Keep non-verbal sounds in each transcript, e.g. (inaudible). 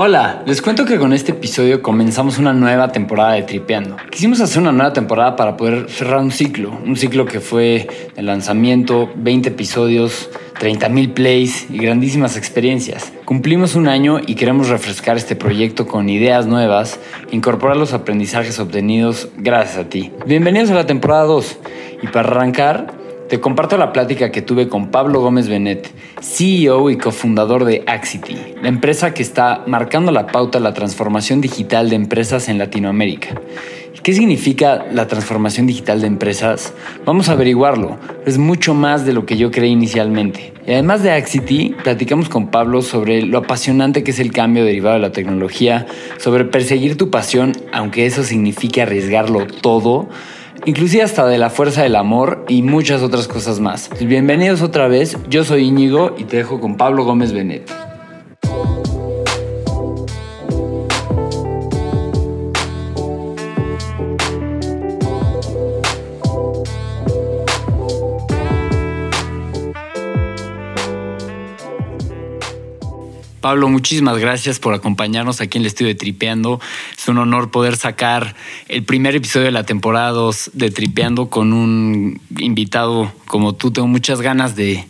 Hola, les cuento que con este episodio comenzamos una nueva temporada de Tripeando. Quisimos hacer una nueva temporada para poder cerrar un ciclo, un ciclo que fue el lanzamiento, 20 episodios, 30 mil plays y grandísimas experiencias. Cumplimos un año y queremos refrescar este proyecto con ideas nuevas, incorporar los aprendizajes obtenidos gracias a ti. Bienvenidos a la temporada 2 y para arrancar te comparto la plática que tuve con Pablo Gómez Benet, CEO y cofundador de Axity, la empresa que está marcando la pauta de la transformación digital de empresas en Latinoamérica. ¿Qué significa la transformación digital de empresas? Vamos a averiguarlo. Es mucho más de lo que yo creí inicialmente. Y además de Axity, platicamos con Pablo sobre lo apasionante que es el cambio derivado de la tecnología, sobre perseguir tu pasión, aunque eso signifique arriesgarlo todo inclusive hasta de la fuerza del amor y muchas otras cosas más. Bienvenidos otra vez, yo soy Íñigo y te dejo con Pablo Gómez Benet. Pablo, muchísimas gracias por acompañarnos aquí en el estudio de Tripeando. Es un honor poder sacar el primer episodio de la temporada 2 de Tripeando con un invitado como tú. Tengo muchas ganas de,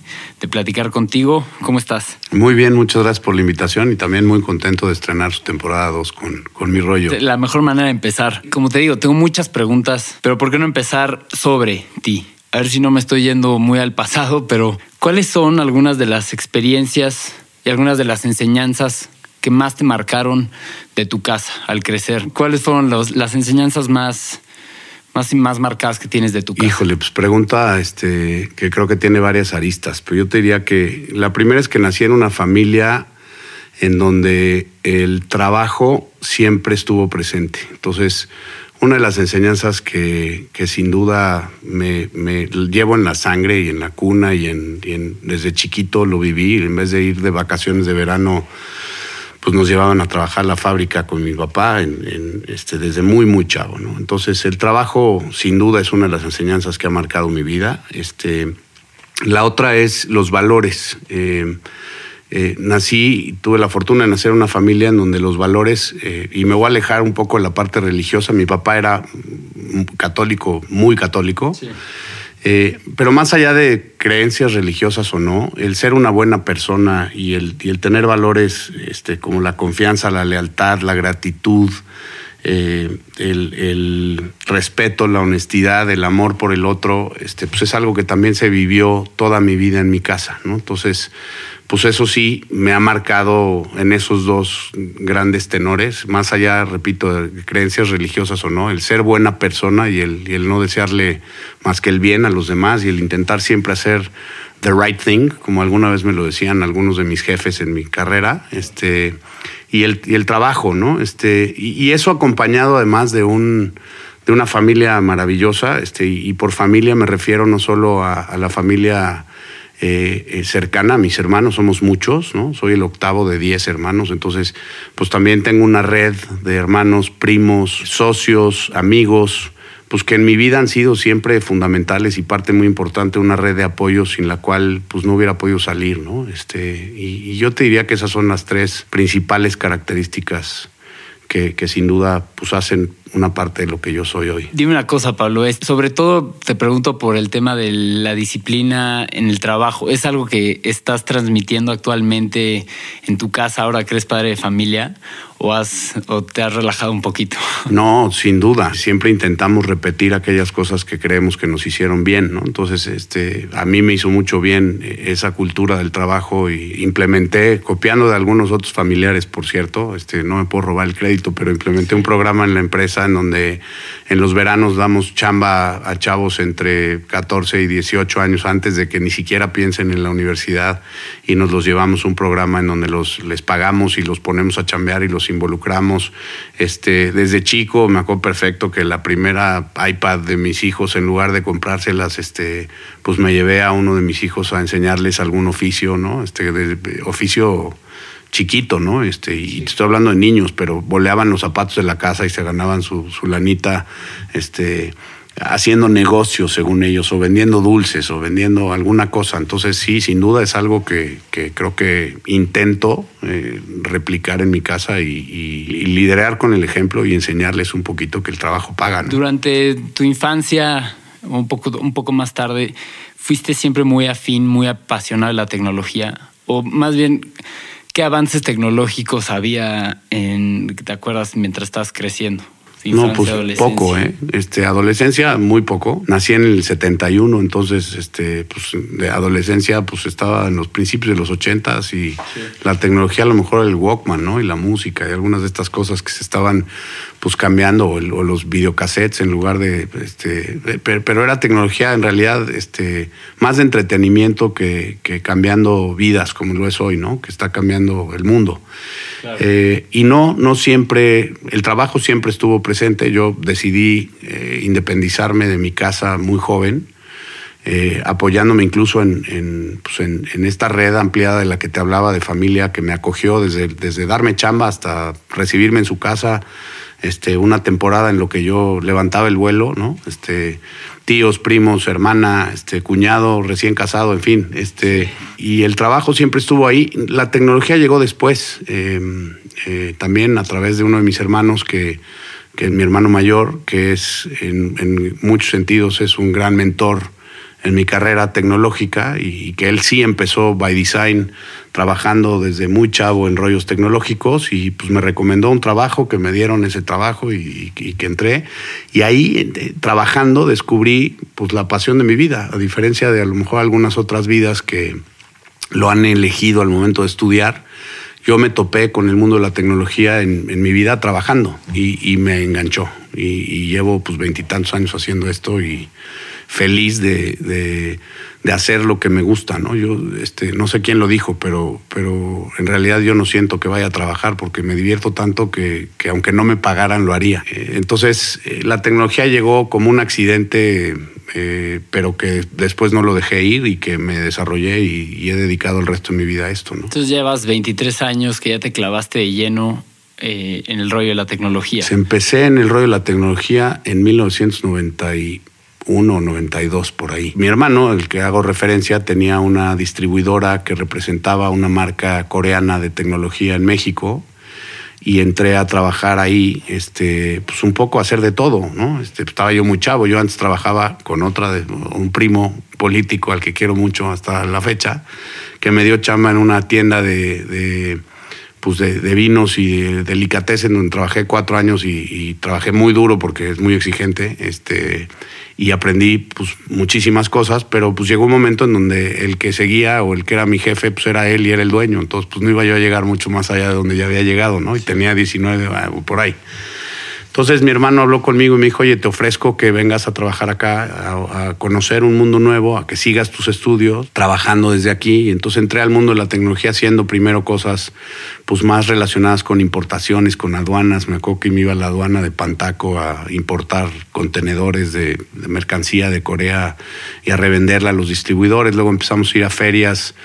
platicar contigo. ¿Cómo estás? Muy bien, muchas gracias por la invitación y también muy contento de estrenar su temporada 2 con, con mi rollo. La mejor manera de empezar. Como te digo, tengo muchas preguntas, pero ¿por qué no empezar sobre ti? A ver si no me estoy yendo muy al pasado, pero ¿cuáles son algunas de las experiencias y algunas de las enseñanzas que más te marcaron de tu casa al crecer. ¿Cuáles fueron las enseñanzas más, más, más marcadas que tienes de tu casa? Híjole, pues pregunta este, que creo que tiene varias aristas, pero yo te diría que la primera es que nací en una familia en donde el trabajo siempre estuvo presente. Entonces, una de las enseñanzas que, sin duda me, llevo en la sangre y en la cuna y, en, desde chiquito lo viví, en vez de ir de vacaciones de verano, pues nos llevaban a trabajar la fábrica con mi papá este, desde muy, muy chavo. ¿no? Entonces el trabajo sin duda es una de las enseñanzas que ha marcado mi vida. Este, la otra es los valores. Eh, eh, nací, tuve la fortuna de nacer en una familia en donde los valores, eh, y me voy a alejar un poco de la parte religiosa, mi papá era católico, muy católico, eh, pero más allá de creencias religiosas o no, el ser una buena persona y el, tener valores este, como la confianza, la lealtad, la gratitud, el, el, respeto, la honestidad, el amor por el otro, este, pues es algo que también se vivió toda mi vida en mi casa, ¿no? Entonces, pues eso sí me ha marcado en esos dos grandes tenores, más allá, repito, de creencias religiosas o no, el ser buena persona y el, el no desearle más que el bien a los demás y el intentar siempre hacer the right thing, como alguna vez me lo decían algunos de mis jefes en mi carrera, este, y el, y el trabajo, ¿no? Este, y, eso acompañado además de un de una familia maravillosa, este, y, por familia me refiero no solo a, a la familia eh, eh, cercana mis hermanos, somos muchos, ¿no? Soy el octavo de diez hermanos, entonces pues también tengo una red de hermanos, primos, socios, amigos, pues que en mi vida han sido siempre fundamentales y parte muy importante, una red de apoyo sin la cual pues no hubiera podido salir, ¿no? Este, y, y yo te diría que esas son las tres principales características que, sin duda pues hacen una parte de lo que yo soy hoy. Dime una cosa, Pablo, es, sobre todo te pregunto por el tema de la disciplina en el trabajo. ¿Es algo que estás transmitiendo actualmente en tu casa ahora que eres padre de familia? ¿O, has, o te has relajado un poquito? (laughs) No, sin duda. Siempre intentamos repetir aquellas cosas que creemos que nos hicieron bien, ¿no? Entonces, este, a mí me hizo mucho bien esa cultura del trabajo y implementé, copiando de algunos otros familiares, por cierto, este, no me puedo robar el crédito, pero implementé un programa en la empresa en donde en los veranos damos chamba a chavos entre 14 y 18 años antes de que ni siquiera piensen en la universidad y nos los llevamos un programa en donde los les pagamos y los ponemos a chambear y los involucramos. Este, desde chico me acuerdo perfecto que la primera iPad de mis hijos en lugar de comprárselas este pues me llevé a uno de mis hijos a enseñarles algún oficio, ¿no? Este oficio chiquito, ¿no? Este, y estoy hablando de niños, pero boleaban los zapatos de la casa y se ganaban su, su lanita, este, haciendo negocios, según ellos, o vendiendo dulces, o vendiendo alguna cosa. Entonces, sí, sin duda es algo que, creo que intento eh, replicar en mi casa y, liderar con el ejemplo y enseñarles un poquito que el trabajo paga. Durante tu infancia, un poco, más tarde, ¿fuiste siempre muy afín, muy apasionado de la tecnología? O más bien, ¿qué avances tecnológicos había en, te acuerdas, mientras estabas creciendo? No, pues poco, ¿eh? Este, adolescencia, muy poco. Nací en el 71, entonces, este, pues de adolescencia, pues estaba en los principios de los 80 y la tecnología, a lo mejor el Walkman, ¿no? Y la música y algunas de estas cosas que se estaban, pues cambiando, o, los videocassettes en lugar de, este, pero, era tecnología en realidad, este, más de entretenimiento que, que cambiando vidas como lo es hoy, ¿no? Que está cambiando el mundo. Eh, y no, no siempre, el trabajo siempre estuvo presente. Yo decidí eh, independizarme de mi casa muy joven, eh, apoyándome incluso pues en, en, esta red ampliada de la que te hablaba de familia que me acogió desde, desde darme chamba hasta recibirme en su casa este, una temporada en lo que yo levantaba el vuelo, ¿no? Este, tíos, primos, hermana, este, cuñado, recién casado, en fin. Este, y el trabajo siempre estuvo ahí. La tecnología llegó después, em, eh, también a través de uno de mis hermanos, que, que es mi hermano mayor, que es en, muchos sentidos es un gran mentor en mi carrera tecnológica y, que él sí empezó by design trabajando desde muy chavo en rollos tecnológicos y pues me recomendó un trabajo que me dieron ese trabajo y, que entré. Y ahí eh, trabajando descubrí pues la pasión de mi vida a diferencia de a lo mejor algunas otras vidas que lo han elegido al momento de estudiar yo me topé con el mundo de la tecnología en, mi vida trabajando y, me enganchó. Y, llevo pues veintitantos años haciendo esto y feliz de, hacer lo que me gusta, ¿no? Yo este, no sé quién lo dijo, pero, pero en realidad yo no siento que vaya a trabajar porque me divierto tanto que, aunque no me pagaran lo haría. Eh, entonces eh, la tecnología llegó como un accidente, eh, pero que después no lo dejé ir y que me desarrollé y, he dedicado el resto de mi vida a esto, ¿no? Entonces llevas 23 años que ya te clavaste de lleno en el rollo de la tecnología. Se empecé en el rollo de la tecnología en 1990 1.92 por ahí. Mi hermano, el que hago referencia, tenía una distribuidora que representaba una marca coreana de tecnología en México y entré a trabajar ahí, este, pues un poco a hacer de todo, ¿no? Este, estaba yo muy chavo, yo antes trabajaba con otra, de, un primo político al que quiero mucho hasta la fecha, que me dio chamba en una tienda de, de pues de, vinos y de delicatessen donde trabajé cuatro años y, y, trabajé muy duro porque es muy exigente, este, y aprendí pues, muchísimas cosas, pero pues llegó un momento en donde el que seguía o el que era mi jefe, pues era él y era el dueño, entonces pues no iba yo a llegar mucho más allá de donde ya había llegado, ¿no? Y tenía 19 ah, por ahí. Entonces mi hermano habló conmigo y me dijo, oye, te ofrezco que vengas a trabajar acá, a, conocer un mundo nuevo, a que sigas tus estudios, trabajando desde aquí. Entonces entré al mundo de la tecnología haciendo primero cosas pues más relacionadas con importaciones, con aduanas. Me acuerdo que me iba a la aduana de Pantaco a importar contenedores de, de mercancía de Corea y a revenderla a los distribuidores. Luego empezamos a ir a ferias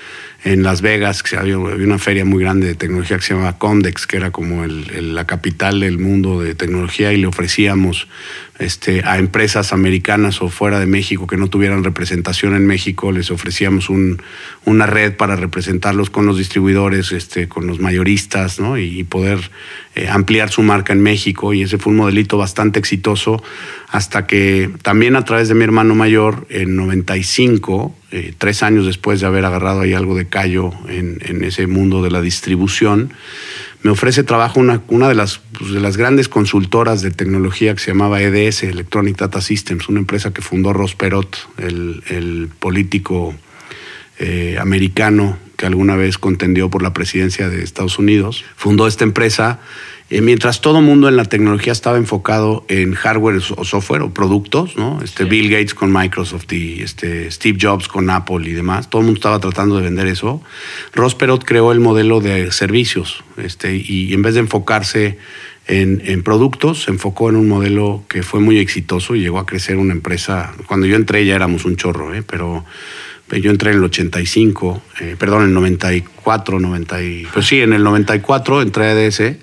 en Las Vegas, que había, una feria muy grande de tecnología que se llamaba Condex, que era como la capital del mundo de tecnología, y le ofrecíamos este, a empresas americanas o fuera de México que no tuvieran representación en México, les ofrecíamos un, una red para representarlos con los distribuidores, este, con los mayoristas, y, poder eh, ampliar su marca en México. Y ese fue un modelito bastante exitoso hasta que también a través de mi hermano mayor, en 95, eh, tres años después de haber agarrado ahí algo de callo en ese mundo de la distribución, me ofrece trabajo una, una de, las, pues, de las grandes consultoras de tecnología que se llamaba EDS, Electronic Data Systems, una empresa que fundó Ross Perot, el, político eh, americano que alguna vez contendió por la presidencia de Estados Unidos. Fundó esta empresa eh, mientras todo mundo en la tecnología estaba enfocado en hardware o software o productos, ¿no? Este Bill Gates con Microsoft y este Steve Jobs con Apple y demás, todo el mundo estaba tratando de vender eso. Ross Perot creó el modelo de servicios, este, y en vez de enfocarse en, en, productos, se enfocó en un modelo que fue muy exitoso y llegó a crecer una empresa. Cuando yo entré ya éramos un chorro, ¿eh? pero Yo entré en el 85, eh, perdón, en el 94, 90, pues sí, en el 94 entré a EDS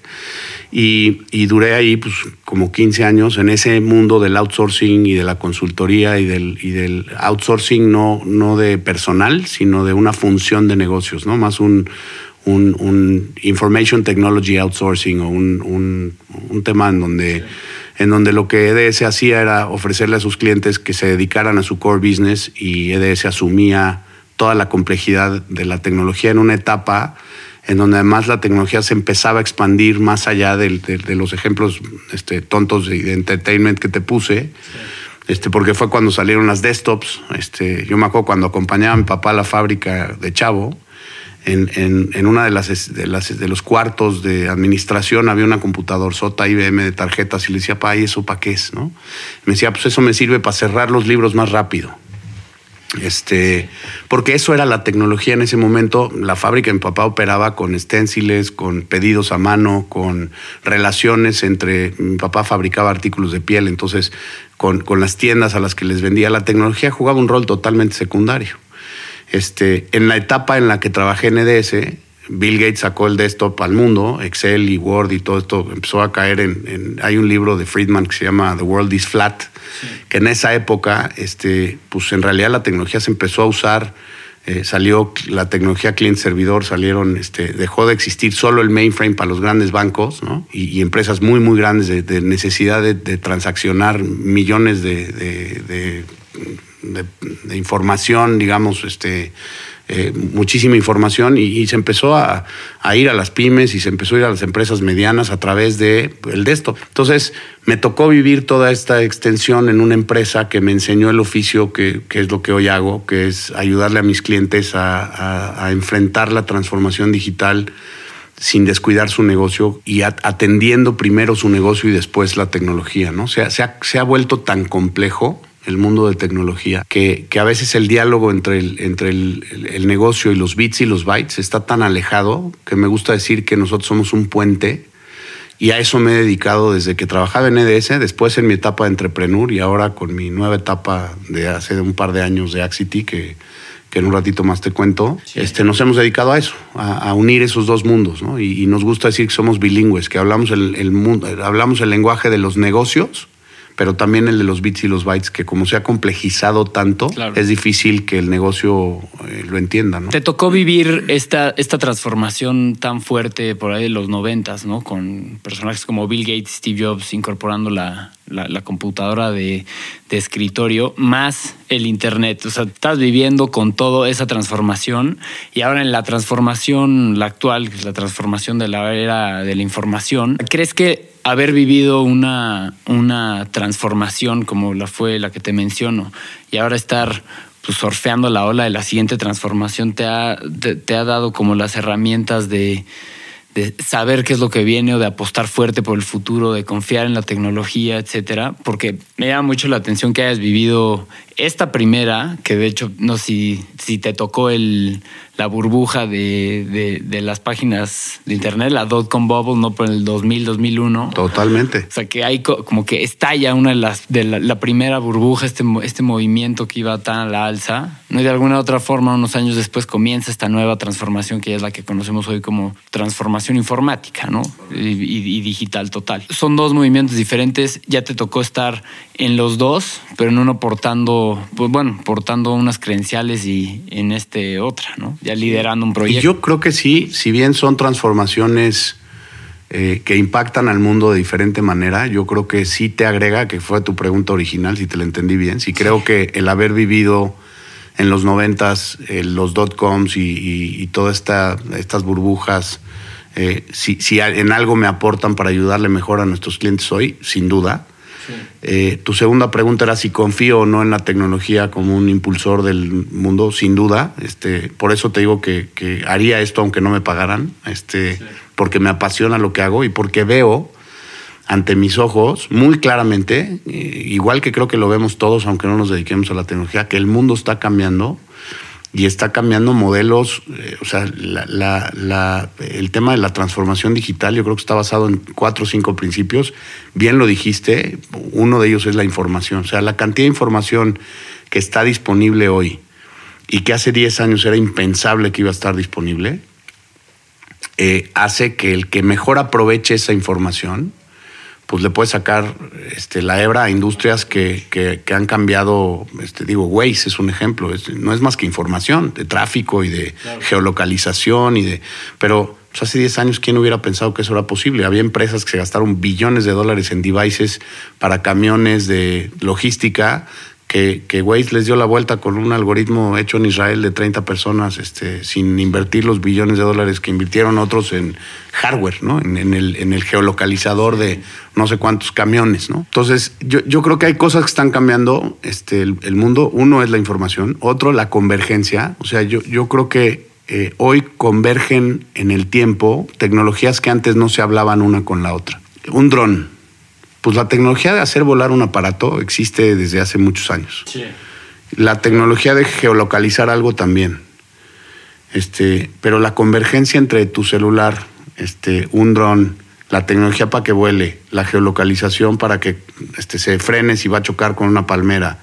y, y, duré ahí pues como 15 años en ese mundo del outsourcing y de la consultoría y del, y del outsourcing no, no de personal, sino de una función de negocios, ¿no? Más un, un, information technology outsourcing o un, un tema en donde, en donde lo que EDS hacía era ofrecerle a sus clientes que se dedicaran a su core business y EDS asumía toda la complejidad de la tecnología en una etapa en donde además la tecnología se empezaba a expandir más allá de, los ejemplos este, tontos de, entertainment que te puse. Este, porque fue cuando salieron las desktops. Este, yo me acuerdo cuando acompañaba a mi papá a la fábrica de Chavo, en, en, una de las, los cuartos de administración había una computador sota IBM de tarjetas y le decía, pa, ¿y eso para qué es? ¿no? Me decía, pues eso me sirve para cerrar los libros más rápido. Este, porque eso era la tecnología en ese momento. La fábrica de mi papá operaba con esténciles, con pedidos a mano, con relaciones entre. Mi papá fabricaba artículos de piel, entonces con las tiendas a las que les vendía la tecnología jugaba un rol totalmente secundario. Este, en la etapa en la que trabajé en EDS, Bill Gates sacó el desktop al mundo, Excel y Word y todo esto empezó a caer en, hay un libro de Friedman que se llama The World is Flat, que en esa época, este, pues en realidad la tecnología se empezó a usar, eh, salió la tecnología client servidor, salieron, este, dejó de existir solo el mainframe para los grandes bancos, ¿no? y, empresas muy muy grandes de, necesidad de, transaccionar millones de, de información, digamos, este eh, muchísima información y, se empezó a, ir a las pymes y se empezó a ir a las empresas medianas a través de el desktop. Entonces me tocó vivir toda esta extensión en una empresa que me enseñó el oficio que, es lo que hoy hago, que es ayudarle a mis clientes a, enfrentar la transformación digital sin descuidar su negocio y atendiendo primero su negocio y después la tecnología, ¿no? se ha vuelto tan complejo el mundo de tecnología, que, que, a veces el diálogo entre, el, entre el, el, negocio y los bits y los bytes está tan alejado que me gusta decir que nosotros somos un puente y a eso me he dedicado desde que trabajaba en EDS, después en mi etapa de entrepreneur y ahora con mi nueva etapa de hace un par de años de Axity, que, que en un ratito más te cuento, este, nos hemos dedicado a eso, a, unir esos dos mundos, ¿no? Y, y, nos gusta decir que somos bilingües, que hablamos el, el, mundo, hablamos el lenguaje de los negocios pero también el de los bits y los bytes, que como se ha complejizado tanto, es difícil que el negocio eh, lo entienda. ¿no? Te tocó vivir esta, esta transformación tan fuerte por ahí de los noventas, ¿no? Con personajes como Bill Gates, Steve Jobs incorporando la, la, computadora de, de, escritorio, más el Internet. O sea, estás viviendo con toda esa transformación y ahora en la transformación, la actual, que es la transformación de la era de la información, ¿crees que haber vivido una, una transformación como la fue la que te menciono y ahora estar pues, surfeando la ola de la siguiente transformación te ha, te ha dado como las herramientas de de saber qué es lo que viene o de apostar fuerte por el futuro, de confiar en la tecnología, etcétera, porque me llama mucho la atención que hayas vivido esta primera, que de hecho, no sé si, si te tocó el, la burbuja de, de, las páginas de internet, la dot-com bubble, no por el 2000, 2001. Totalmente. O sea, que hay como que estalla una de las, de la, primera burbuja, este, este movimiento que iba tan a la alza, ¿no? Y de alguna otra forma, unos años después comienza esta nueva transformación que es la que conocemos hoy como transformación informática, ¿no? Y, y digital total. Son dos movimientos diferentes, ya te tocó estar en los dos, pero en uno portando, pues bueno, portando unas credenciales y en este otra, ¿no? Liderando un proyecto. yo creo que sí, si bien son transformaciones eh, que impactan al mundo de diferente manera, yo creo que sí te agrega, que fue tu pregunta original, si te la entendí bien, sí creo que el haber vivido en los noventas eh, los dot-coms y, todas esta, estas burbujas, eh, si, si en algo me aportan para ayudarle mejor a nuestros clientes hoy, sin duda. Eh, tu segunda pregunta era si confío o no en la tecnología como un impulsor del mundo, sin duda. Este, por eso te digo que, haría esto aunque no me pagaran, este, porque me apasiona lo que hago y porque veo ante mis ojos muy claramente, eh, igual que creo que lo vemos todos, aunque no nos dediquemos a la tecnología, que el mundo está cambiando y está cambiando modelos, eh, o sea, el tema de la transformación digital yo creo que está basado en cuatro o cinco principios. Bien lo dijiste, uno de ellos es la información, o sea, la cantidad de información que está disponible hoy y que hace 10 años era impensable que iba a estar disponible, eh, hace que el que mejor aproveche esa información, pues le puede sacar este, la hebra a industrias que, que, han cambiado, este, digo, Waze es un ejemplo, no es más que información de tráfico y de geolocalización y de... Pero pues, hace 10 años, ¿quién hubiera pensado que eso era posible? Había empresas que se gastaron billones de dólares en devices para camiones de logística que, que Waze les dio la vuelta con un algoritmo hecho en Israel de 30 personas, este, sin invertir los billones de dólares que invirtieron otros en hardware, ¿no? En, el, en el, geolocalizador de no sé cuántos camiones, ¿no? Entonces, yo, yo creo que hay cosas que están cambiando este, el, mundo. Uno es la información, otro la convergencia. O sea, yo, yo creo que eh, hoy convergen en el tiempo tecnologías que antes no se hablaban una con la otra. Un dron pues la tecnología de hacer volar un aparato existe desde hace muchos años. La tecnología de geolocalizar algo también. Este, pero la convergencia entre tu celular, este, un dron, la tecnología para que vuele, la geolocalización para que este, se frene si va a chocar con una palmera,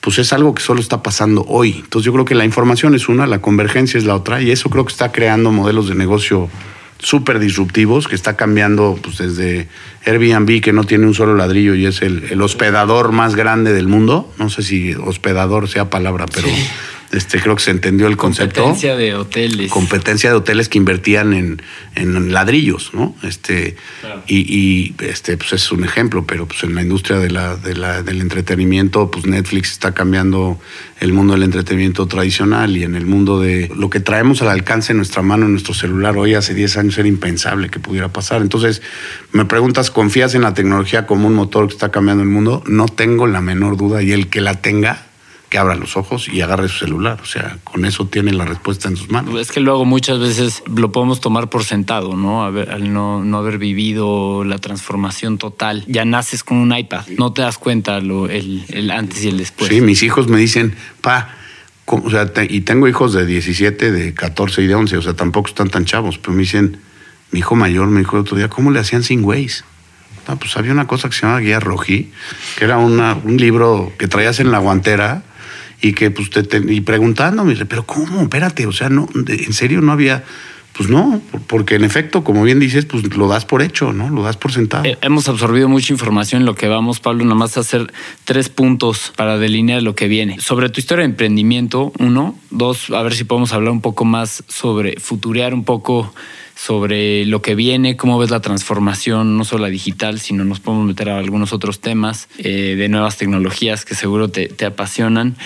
pues es algo que solo está pasando hoy. Entonces yo creo que la información es una, la convergencia es la otra, y eso creo que está creando modelos de negocio súper disruptivos que está cambiando pues, desde Airbnb, que no tiene un solo ladrillo y es el, hospedador más grande del mundo. No sé si hospedador sea palabra, pero este, creo que se entendió el concepto. Competencia de hoteles. Competencia de hoteles que invertían en, en ladrillos, ¿no? Este, y, este, pues es un ejemplo, pero pues en la industria de la, de la, del entretenimiento, pues Netflix está cambiando el mundo del entretenimiento tradicional y en el mundo de lo que traemos al alcance en nuestra mano, en nuestro celular, hoy hace 10 años era impensable que pudiera pasar. Entonces, me preguntas, ¿confías en la tecnología como un motor que está cambiando el mundo? No tengo la menor duda y el que la tenga que abra los ojos y agarre su celular. O sea, con eso tiene la respuesta en sus manos. Es que luego muchas veces lo podemos tomar por sentado, ¿no? al no, no haber vivido la transformación total. Ya naces con un iPad, no te das cuenta lo, el, el antes y el después. Sí, mis hijos me dicen, pa, o sea, y tengo hijos de 17, de 14 y de 11, o sea, tampoco están tan chavos, pero me dicen, mi hijo mayor me dijo el otro día, ¿cómo le hacían sin Waze? No, pues había una cosa que se llamaba Guía Roji, que era una, un libro que traías en la guantera y que pues te, y preguntándome, pero ¿cómo? Espérate, o sea, no, en serio no había, pues no, porque en efecto, como bien dices, pues lo das por hecho, ¿no? Lo das por sentado. Eh, hemos absorbido mucha información en lo que vamos, Pablo, nada más hacer tres puntos para delinear lo que viene. Sobre tu historia de emprendimiento, uno, dos, a ver si podemos hablar un poco más sobre futurear un poco sobre lo que viene, cómo ves la transformación, no solo la digital, sino nos podemos meter a algunos otros temas eh, de nuevas tecnologías que seguro te, te apasionan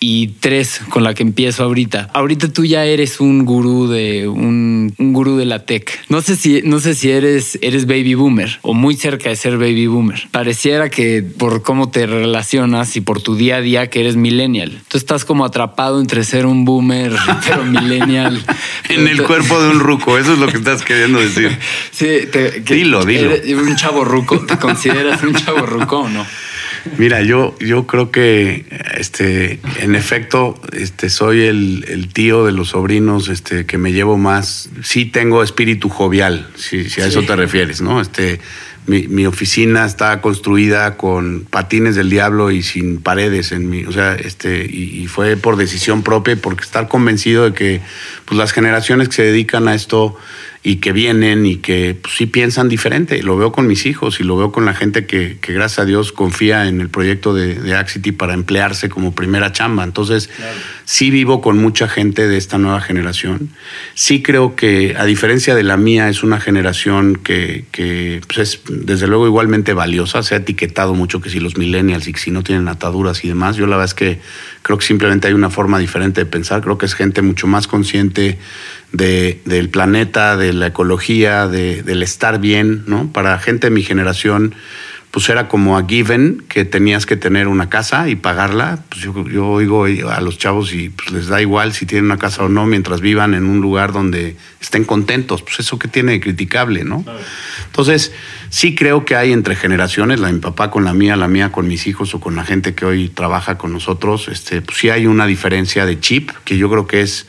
y tres con la que empiezo ahorita. Ahorita tú ya eres un gurú de un, gurú de la tech. No sé si no sé si eres eres baby boomer o muy cerca de ser baby boomer. Pareciera que por cómo te relacionas y por tu día a día que eres millennial. Tú estás como atrapado entre ser un boomer (laughs) pero millennial. (laughs) en el cuerpo de un ruco, eso es lo que estás queriendo decir. (laughs) sí, dilo, dilo. un chavo ruco, ¿te consideras un chavo ruco o no? Mira, yo, yo creo que este, en efecto, este, soy el, tío de los sobrinos este, que me llevo más. Sí tengo espíritu jovial, si, a eso te refieres, ¿no? Este, mi, oficina está construida con patines del diablo y sin paredes en mi, o sea, este, y, y, fue por decisión propia, porque estar convencido de que pues, las generaciones que se dedican a esto y que vienen y que pues, sí piensan diferente. Lo veo con mis hijos y lo veo con la gente que, que gracias a Dios confía en el proyecto de, de Axity para emplearse como primera chamba. Entonces, sí vivo con mucha gente de esta nueva generación. Sí creo que, a diferencia de la mía, es una generación que, que pues, es desde luego igualmente valiosa. Se ha etiquetado mucho que si los millennials y que si no tienen ataduras y demás. Yo la verdad es que creo que simplemente hay una forma diferente de pensar. Creo que es gente mucho más consciente de, del planeta, de la ecología, de, del estar bien, ¿no? Para gente de mi generación, pues era como a given que tenías que tener una casa y pagarla. Pues yo, yo oigo a los chavos y pues les da igual si tienen una casa o no mientras vivan en un lugar donde estén contentos. Pues eso que tiene de criticable, ¿no? Entonces, sí creo que hay entre generaciones, la de mi papá con la mía, la mía con mis hijos o con la gente que hoy trabaja con nosotros, este, pues sí hay una diferencia de chip que yo creo que es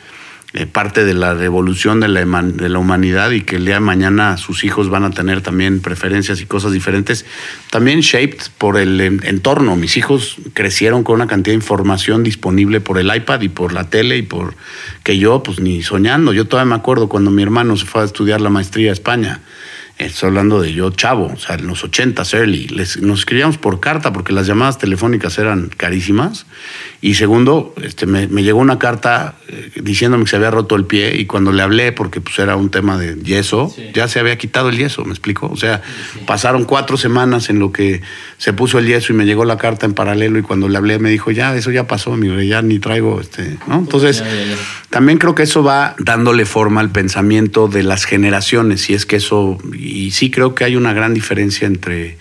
eh, parte de la revolución de la, de la, humanidad y que el día de mañana sus hijos van a tener también preferencias y cosas diferentes, también shaped por el entorno. Mis hijos crecieron con una cantidad de información disponible por el iPad y por la tele y por que yo pues ni soñando. Yo todavía me acuerdo cuando mi hermano se fue a estudiar la maestría a España Estoy hablando de yo chavo, o sea, en los 80 early. Les, nos escribíamos por carta porque las llamadas telefónicas eran carísimas. Y segundo, este, me, llegó una carta eh, diciéndome que se había roto el pie y cuando le hablé, porque pues era un tema de yeso, ya se había quitado el yeso, ¿me explico? O sea, pasaron cuatro semanas en lo que se puso el yeso y me llegó la carta en paralelo y cuando le hablé me dijo, ya, eso ya pasó, mi rey, ya ni traigo, este, ¿no? Entonces, también creo que eso va dándole forma al pensamiento de las generaciones y es que eso, y sí creo que hay una gran diferencia entre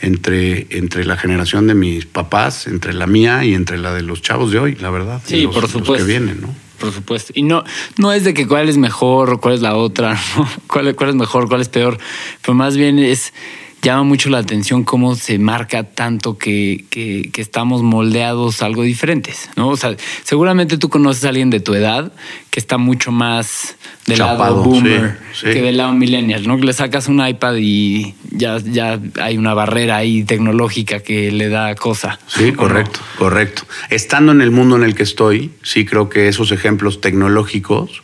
entre, entre la generación de mis papás, entre la mía y entre la de los chavos de hoy, la verdad. Sí, por supuesto. que vienen, ¿no? Por supuesto. Y no, no es de que cuál es mejor, cuál es la otra, (laughs) cuál, cuál es mejor, cuál es peor, pero más bien es llama mucho la atención cómo se marca tanto que, que, estamos moldeados algo diferentes, ¿no? O sea, seguramente tú conoces a alguien de tu edad que está mucho más del lado boomer que del lado millennial, ¿no? Que le sacas un iPad y ya, ya hay una barrera ahí tecnológica que le da cosa. Sí, correcto, correcto. Estando en el mundo en el que estoy, sí creo que esos ejemplos tecnológicos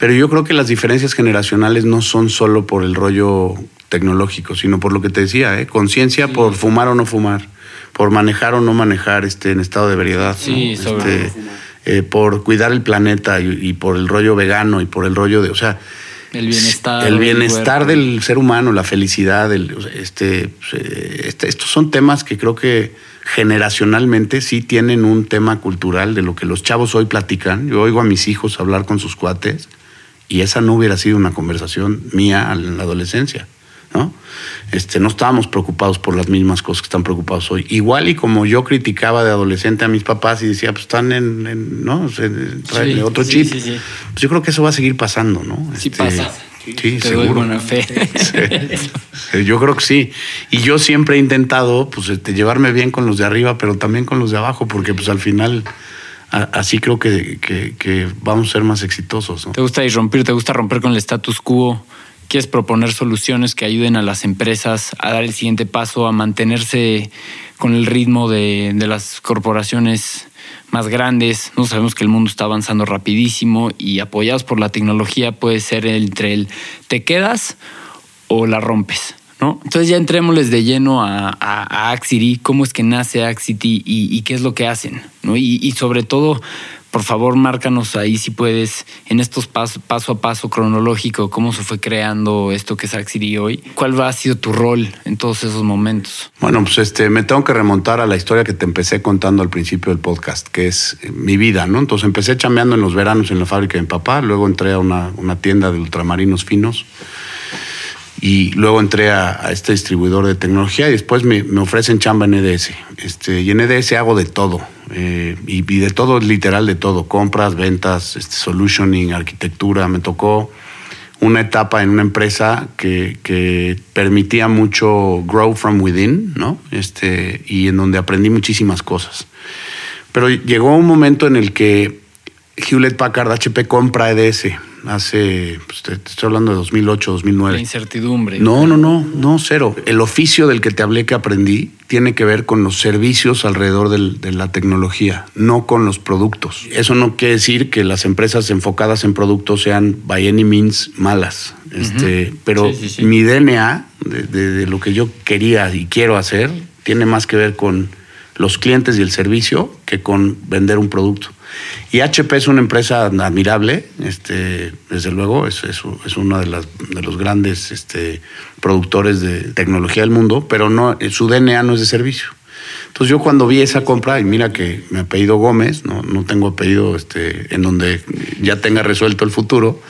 pero yo creo que las diferencias generacionales no son solo por el rollo tecnológico, sino por lo que te decía, ¿eh? conciencia por fumar o no fumar, por manejar o no manejar este, en estado de ebriedad. Sí, este, eh, por cuidar el planeta y, por el rollo vegano y por el rollo de, o sea, el bienestar, el bienestar del, ser humano, la felicidad, este, este, estos son temas que creo que generacionalmente sí tienen un tema cultural de lo que los chavos hoy platican. Yo oigo a mis hijos hablar con sus cuates y esa no hubiera sido una conversación mía en la adolescencia. ¿no? Este, no estábamos preocupados por las mismas cosas que están preocupados hoy. Igual y como yo criticaba de adolescente a mis papás y decía, pues están en, ¿no? otro chip. Pues yo creo que eso va a seguir pasando, ¿no? Sí este, pasa. Sí, seguro. buena fe. (laughs) Yo creo que sí. Y yo siempre he intentado, pues, este, llevarme bien con los de arriba, pero también con los de abajo, porque pues al final así creo que, vamos a ser más exitosos. ¿Te gusta irrumpir? ¿Te gusta romper con el status quo? ¿Quieres proponer soluciones que ayuden a las empresas a dar el siguiente paso, a mantenerse con el ritmo de, las corporaciones más grandes? No sabemos que el mundo está avanzando rapidísimo y apoyados por la tecnología puede ser entre el te quedas o la rompes. Entonces ya entrémosles de lleno a, a, cómo es que nace Axity y, qué es lo que hacen. Y, sobre todo, por favor, márcanos ahí si puedes, en estos paso, paso a paso cronológico, cómo se fue creando esto que es Axity hoy. ¿Cuál ha sido tu rol en todos esos momentos? Bueno, pues este, me tengo que remontar a la historia que te empecé contando al principio del podcast, que es eh, mi vida, ¿no? Entonces empecé chambeando en los veranos en la fábrica de mi papá, luego entré a una tienda de ultramarinos finos y luego entré a, este distribuidor de tecnología y después me, ofrecen chamba en EDS. Este, y en EDS hago de todo, eh, y, de todo, literal de todo, compras, ventas, este, solutioning, arquitectura. Me tocó una etapa en una empresa que, que, permitía mucho grow from within, ¿no? Este, y en donde aprendí muchísimas cosas. Pero llegó un momento en el que Hewlett Packard HP compra EDS hace, pues, te, estoy hablando de 2008, 2009. La incertidumbre. No, no, no, no, cero. El oficio del que te hablé que aprendí tiene que ver con los servicios alrededor de la tecnología, no con los productos. Eso no quiere decir que las empresas enfocadas en productos sean by any means malas. Este, pero mi DNA de lo que yo quería y quiero hacer tiene más que ver con los clientes y el servicio que con vender un producto. Y HP es una empresa admirable, este, desde luego, es, es, uno de, de, los grandes este, productores de tecnología del mundo, pero no, su DNA no es de servicio. Entonces yo cuando vi esa compra, y mira que mi apellido Gómez, no, no tengo apellido este, en donde ya tenga resuelto el futuro,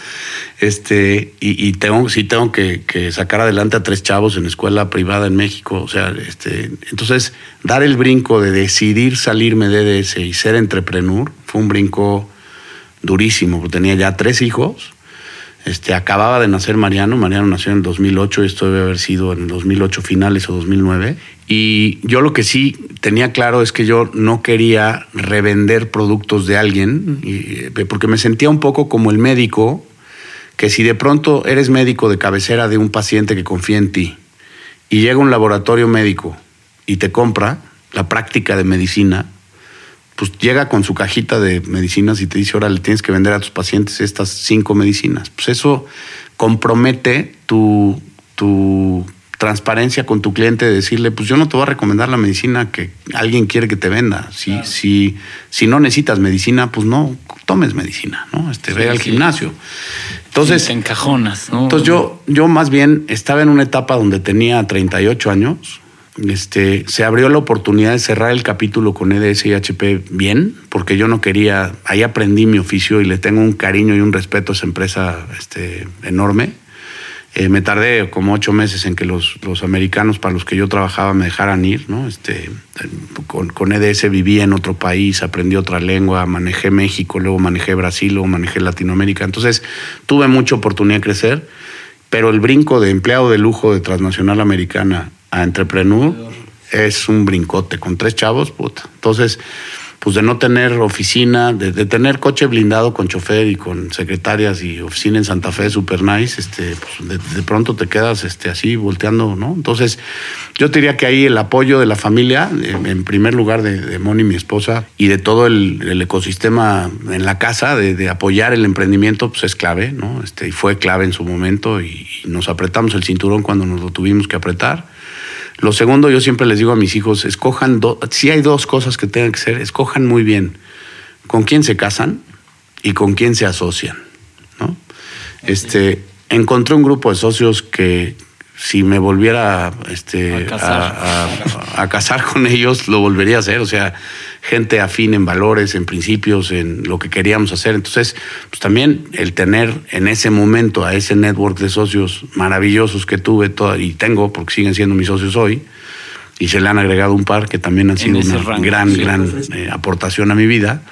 este, y, tengo, sí tengo que, sacar adelante a tres chavos en escuela privada en México. O sea, este, entonces dar el brinco de decidir salirme de ese y ser entrepreneur fue un brinco durísimo, porque tenía ya tres hijos. Este, acababa de nacer Mariano, Mariano nació en 2008, esto debe haber sido en 2008 finales o 2009. Y yo lo que sí tenía claro es que yo no quería revender productos de alguien, eh, porque me sentía un poco como el médico, que si de pronto eres médico de cabecera de un paciente que confía en ti y llega un laboratorio médico y te compra la práctica de medicina, pues llega con su cajita de medicinas y te dice, ahora le tienes que vender a tus pacientes estas cinco medicinas. Pues eso compromete tu, tu transparencia con tu cliente, de decirle, pues yo no te voy a recomendar la medicina que alguien quiere que te venda. Si, si, si no necesitas medicina, pues no tomes medicina, ¿no? Este, ve al gimnasio. Entonces, te encajonas, ¿no? Entonces yo, yo más bien estaba en una etapa donde tenía 38 años, este, se abrió la oportunidad de cerrar el capítulo con EDS y HP bien, porque yo no quería, ahí aprendí mi oficio y le tengo un cariño y un respeto a esa empresa este, enorme. Eh, me tardé como ocho meses en que los, los, americanos para los que yo trabajaba me dejaran ir, ¿no? Este, con, con, EDS viví en otro país, aprendí otra lengua, manejé México, luego manejé Brasil, luego manejé Latinoamérica. Entonces tuve mucha oportunidad de crecer, pero el brinco de empleado de lujo de transnacional americana a Entrepreneur es un brincote con tres chavos, puta. Entonces, pues de no tener oficina, de, tener coche blindado con chofer y con secretarias y oficina en Santa Fe super nice, este, pues de, pronto te quedas este, así volteando, ¿no? Entonces, yo te diría que ahí el apoyo de la familia, en primer lugar de, de Moni, mi esposa, y de todo el, ecosistema en la casa, de, apoyar el emprendimiento, pues es clave, ¿no? Este, y fue clave en su momento y nos apretamos el cinturón cuando nos lo tuvimos que apretar lo segundo, yo siempre les digo a mis hijos, escojan, si hay dos cosas que tengan que ser, escojan muy bien con quién se casan y con quién se asocian. ¿no? Este, encontré un grupo de socios que si me volviera este, a, casar. con ellos, lo volvería a hacer. O sea, gente afín en valores, en principios, en lo que queríamos hacer. Entonces, pues también el tener en ese momento a ese network de socios maravillosos que tuve y tengo, porque siguen siendo mis socios hoy, y se le han agregado un par que también han sido una gran, gran eh, aportación a mi vida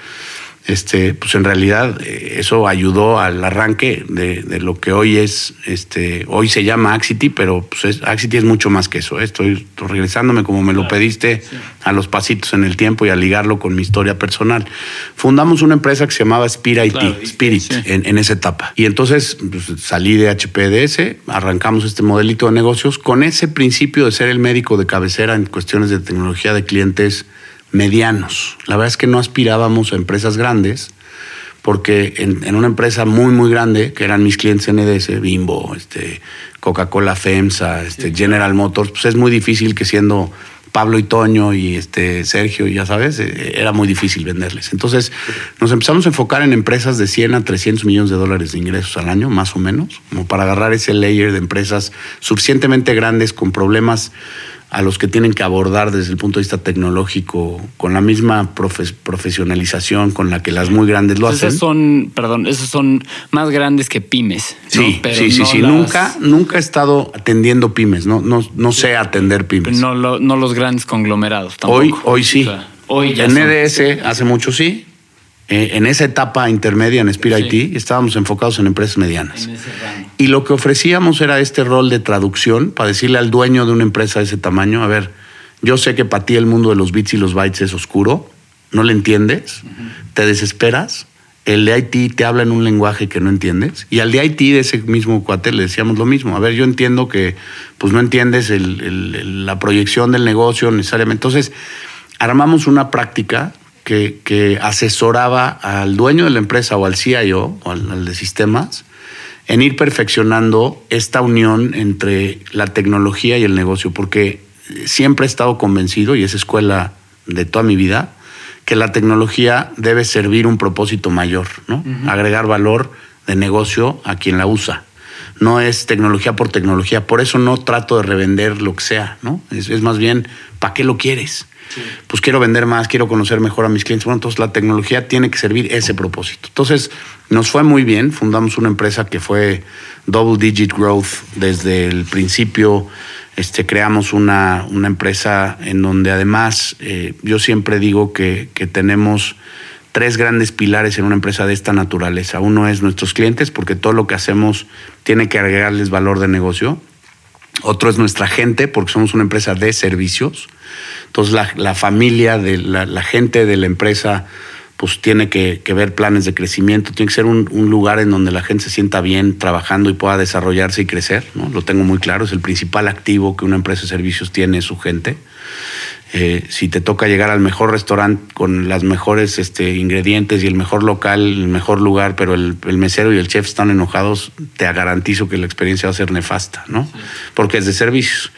este, pues en realidad eh, eso ayudó al arranque de, lo que hoy es, este, hoy se llama Axity, pero pues Axity es mucho más que eso. ¿eh? Estoy regresándome como me lo pediste a los pasitos en el tiempo y a ligarlo con mi historia personal. Fundamos una empresa que se llamaba Spirit, Spirit en, esa etapa. Y entonces pues, salí de HPDS, arrancamos este modelito de negocios con ese principio de ser el médico de cabecera en cuestiones de tecnología de clientes medianos. La verdad es que no aspirábamos a empresas grandes, porque en, una empresa muy, muy grande, que eran mis clientes NDS, Bimbo, este, Coca-Cola FEMSA, este, General Motors, pues es muy difícil que siendo Pablo y Toño y este Sergio, ya sabes, eh, era muy difícil venderles. Entonces nos empezamos a enfocar en empresas de 100 a 300 millones de dólares de ingresos al año, más o menos, como para agarrar ese layer de empresas suficientemente grandes con problemas a los que tienen que abordar desde el punto de vista tecnológico con la misma profesionalización con la que las muy grandes lo hacen. Esos son, perdón, esos son más grandes que pymes. Sí, sí, sí, sí. Nunca, nunca he estado atendiendo pymes, no, no, no sé atender pymes. No, no los grandes conglomerados tampoco. Hoy, hoy sí. hoy ya en EDS hace mucho sí, eh, en esa etapa intermedia en Spirit IT estábamos enfocados en empresas medianas. y lo que ofrecíamos era este rol de traducción para decirle al dueño de una empresa de ese tamaño, a ver, yo sé que para ti el mundo de los bits y los bytes es oscuro, no le entiendes, te desesperas, el de IT te habla en un lenguaje que no entiendes. Y al de IT de ese mismo cuate le decíamos lo mismo. A ver, yo entiendo que pues no entiendes la proyección del negocio necesariamente. Entonces, armamos una práctica que, asesoraba al dueño de la empresa o al CIO o al, de sistemas en ir perfeccionando esta unión entre la tecnología y el negocio, porque siempre he estado convencido, y es escuela de toda mi vida, que la tecnología debe servir un propósito mayor, ¿no? Agregar valor de negocio a quien la usa. No es tecnología por tecnología, por eso no trato de revender lo que sea, ¿no? Es, es más bien, ¿para qué lo quieres? Pues quiero vender más, quiero conocer mejor a mis clientes. Bueno, entonces la tecnología tiene que servir ese propósito. Entonces nos fue muy bien, fundamos una empresa que fue double digit growth desde el principio. Este, creamos una, empresa en donde además eh, yo siempre digo que, tenemos tres grandes pilares en una empresa de esta naturaleza. Uno es nuestros clientes, porque todo lo que hacemos tiene que agregarles valor de negocio. Otro es nuestra gente, porque somos una empresa de servicios. Entonces la, familia de la, gente de la empresa pues tiene que, ver planes de crecimiento, tiene que ser un, lugar en donde la gente se sienta bien trabajando y pueda desarrollarse y crecer, ¿no? Lo tengo muy claro, es el principal activo que una empresa de servicios tiene su gente. Eh, si te toca llegar al mejor restaurante con las mejores este, ingredientes y el mejor local, el mejor lugar, pero el, mesero y el chef están enojados, te garantizo que la experiencia va a ser nefasta, ¿no? Porque es de servicios.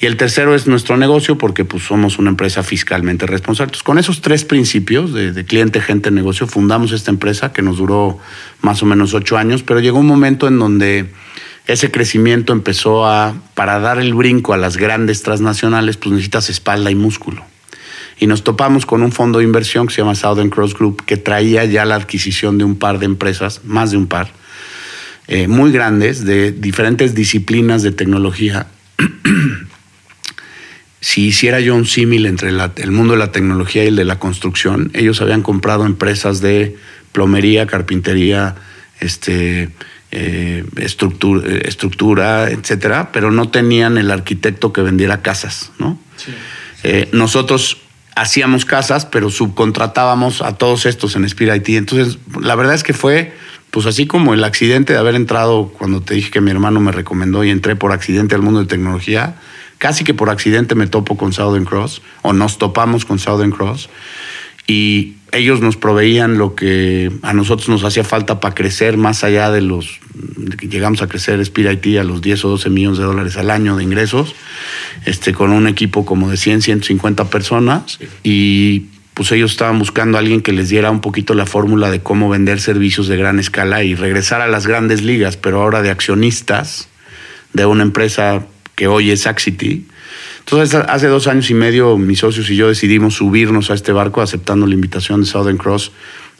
Y el tercero es nuestro negocio, porque pues, somos una empresa fiscalmente responsable. Entonces, con esos tres principios de, de cliente, gente, negocio, fundamos esta empresa que nos duró más o menos ocho años, pero llegó un momento en donde ese crecimiento empezó a, para dar el brinco a las grandes transnacionales, pues necesitas espalda y músculo. Y nos topamos con un fondo de inversión que se llama Southern Cross Group, que traía ya la adquisición de un par de empresas, más de un par, eh, muy grandes, de diferentes disciplinas de tecnología. (clears throat) si hiciera yo un símil entre el mundo de la tecnología y el de la construcción, ellos habían comprado empresas de plomería, carpintería, este, eh, estructura, estructura, etcétera, pero no tenían el arquitecto que vendiera casas, ¿no? Eh, nosotros hacíamos casas, pero subcontratábamos a todos estos en Spirit IT. Entonces, la verdad es que fue, pues así como el accidente de haber entrado cuando te dije que mi hermano me recomendó y entré por accidente al mundo de tecnología, casi que por accidente me topo con Southern Cross, o nos topamos con Southern Cross, y ellos nos proveían lo que a nosotros nos hacía falta para crecer más allá de los que llegamos a crecer Spirit IT a los 10 o 12 millones de dólares al año de ingresos, este, con un equipo como de 100, 150 personas. Y pues ellos estaban buscando a alguien que les diera un poquito la fórmula de cómo vender servicios de gran escala y regresar a las grandes ligas, pero ahora de accionistas de una empresa que hoy es Axity entonces, hace dos años y medio, mis socios y yo decidimos subirnos a este barco, aceptando la invitación de Southern Cross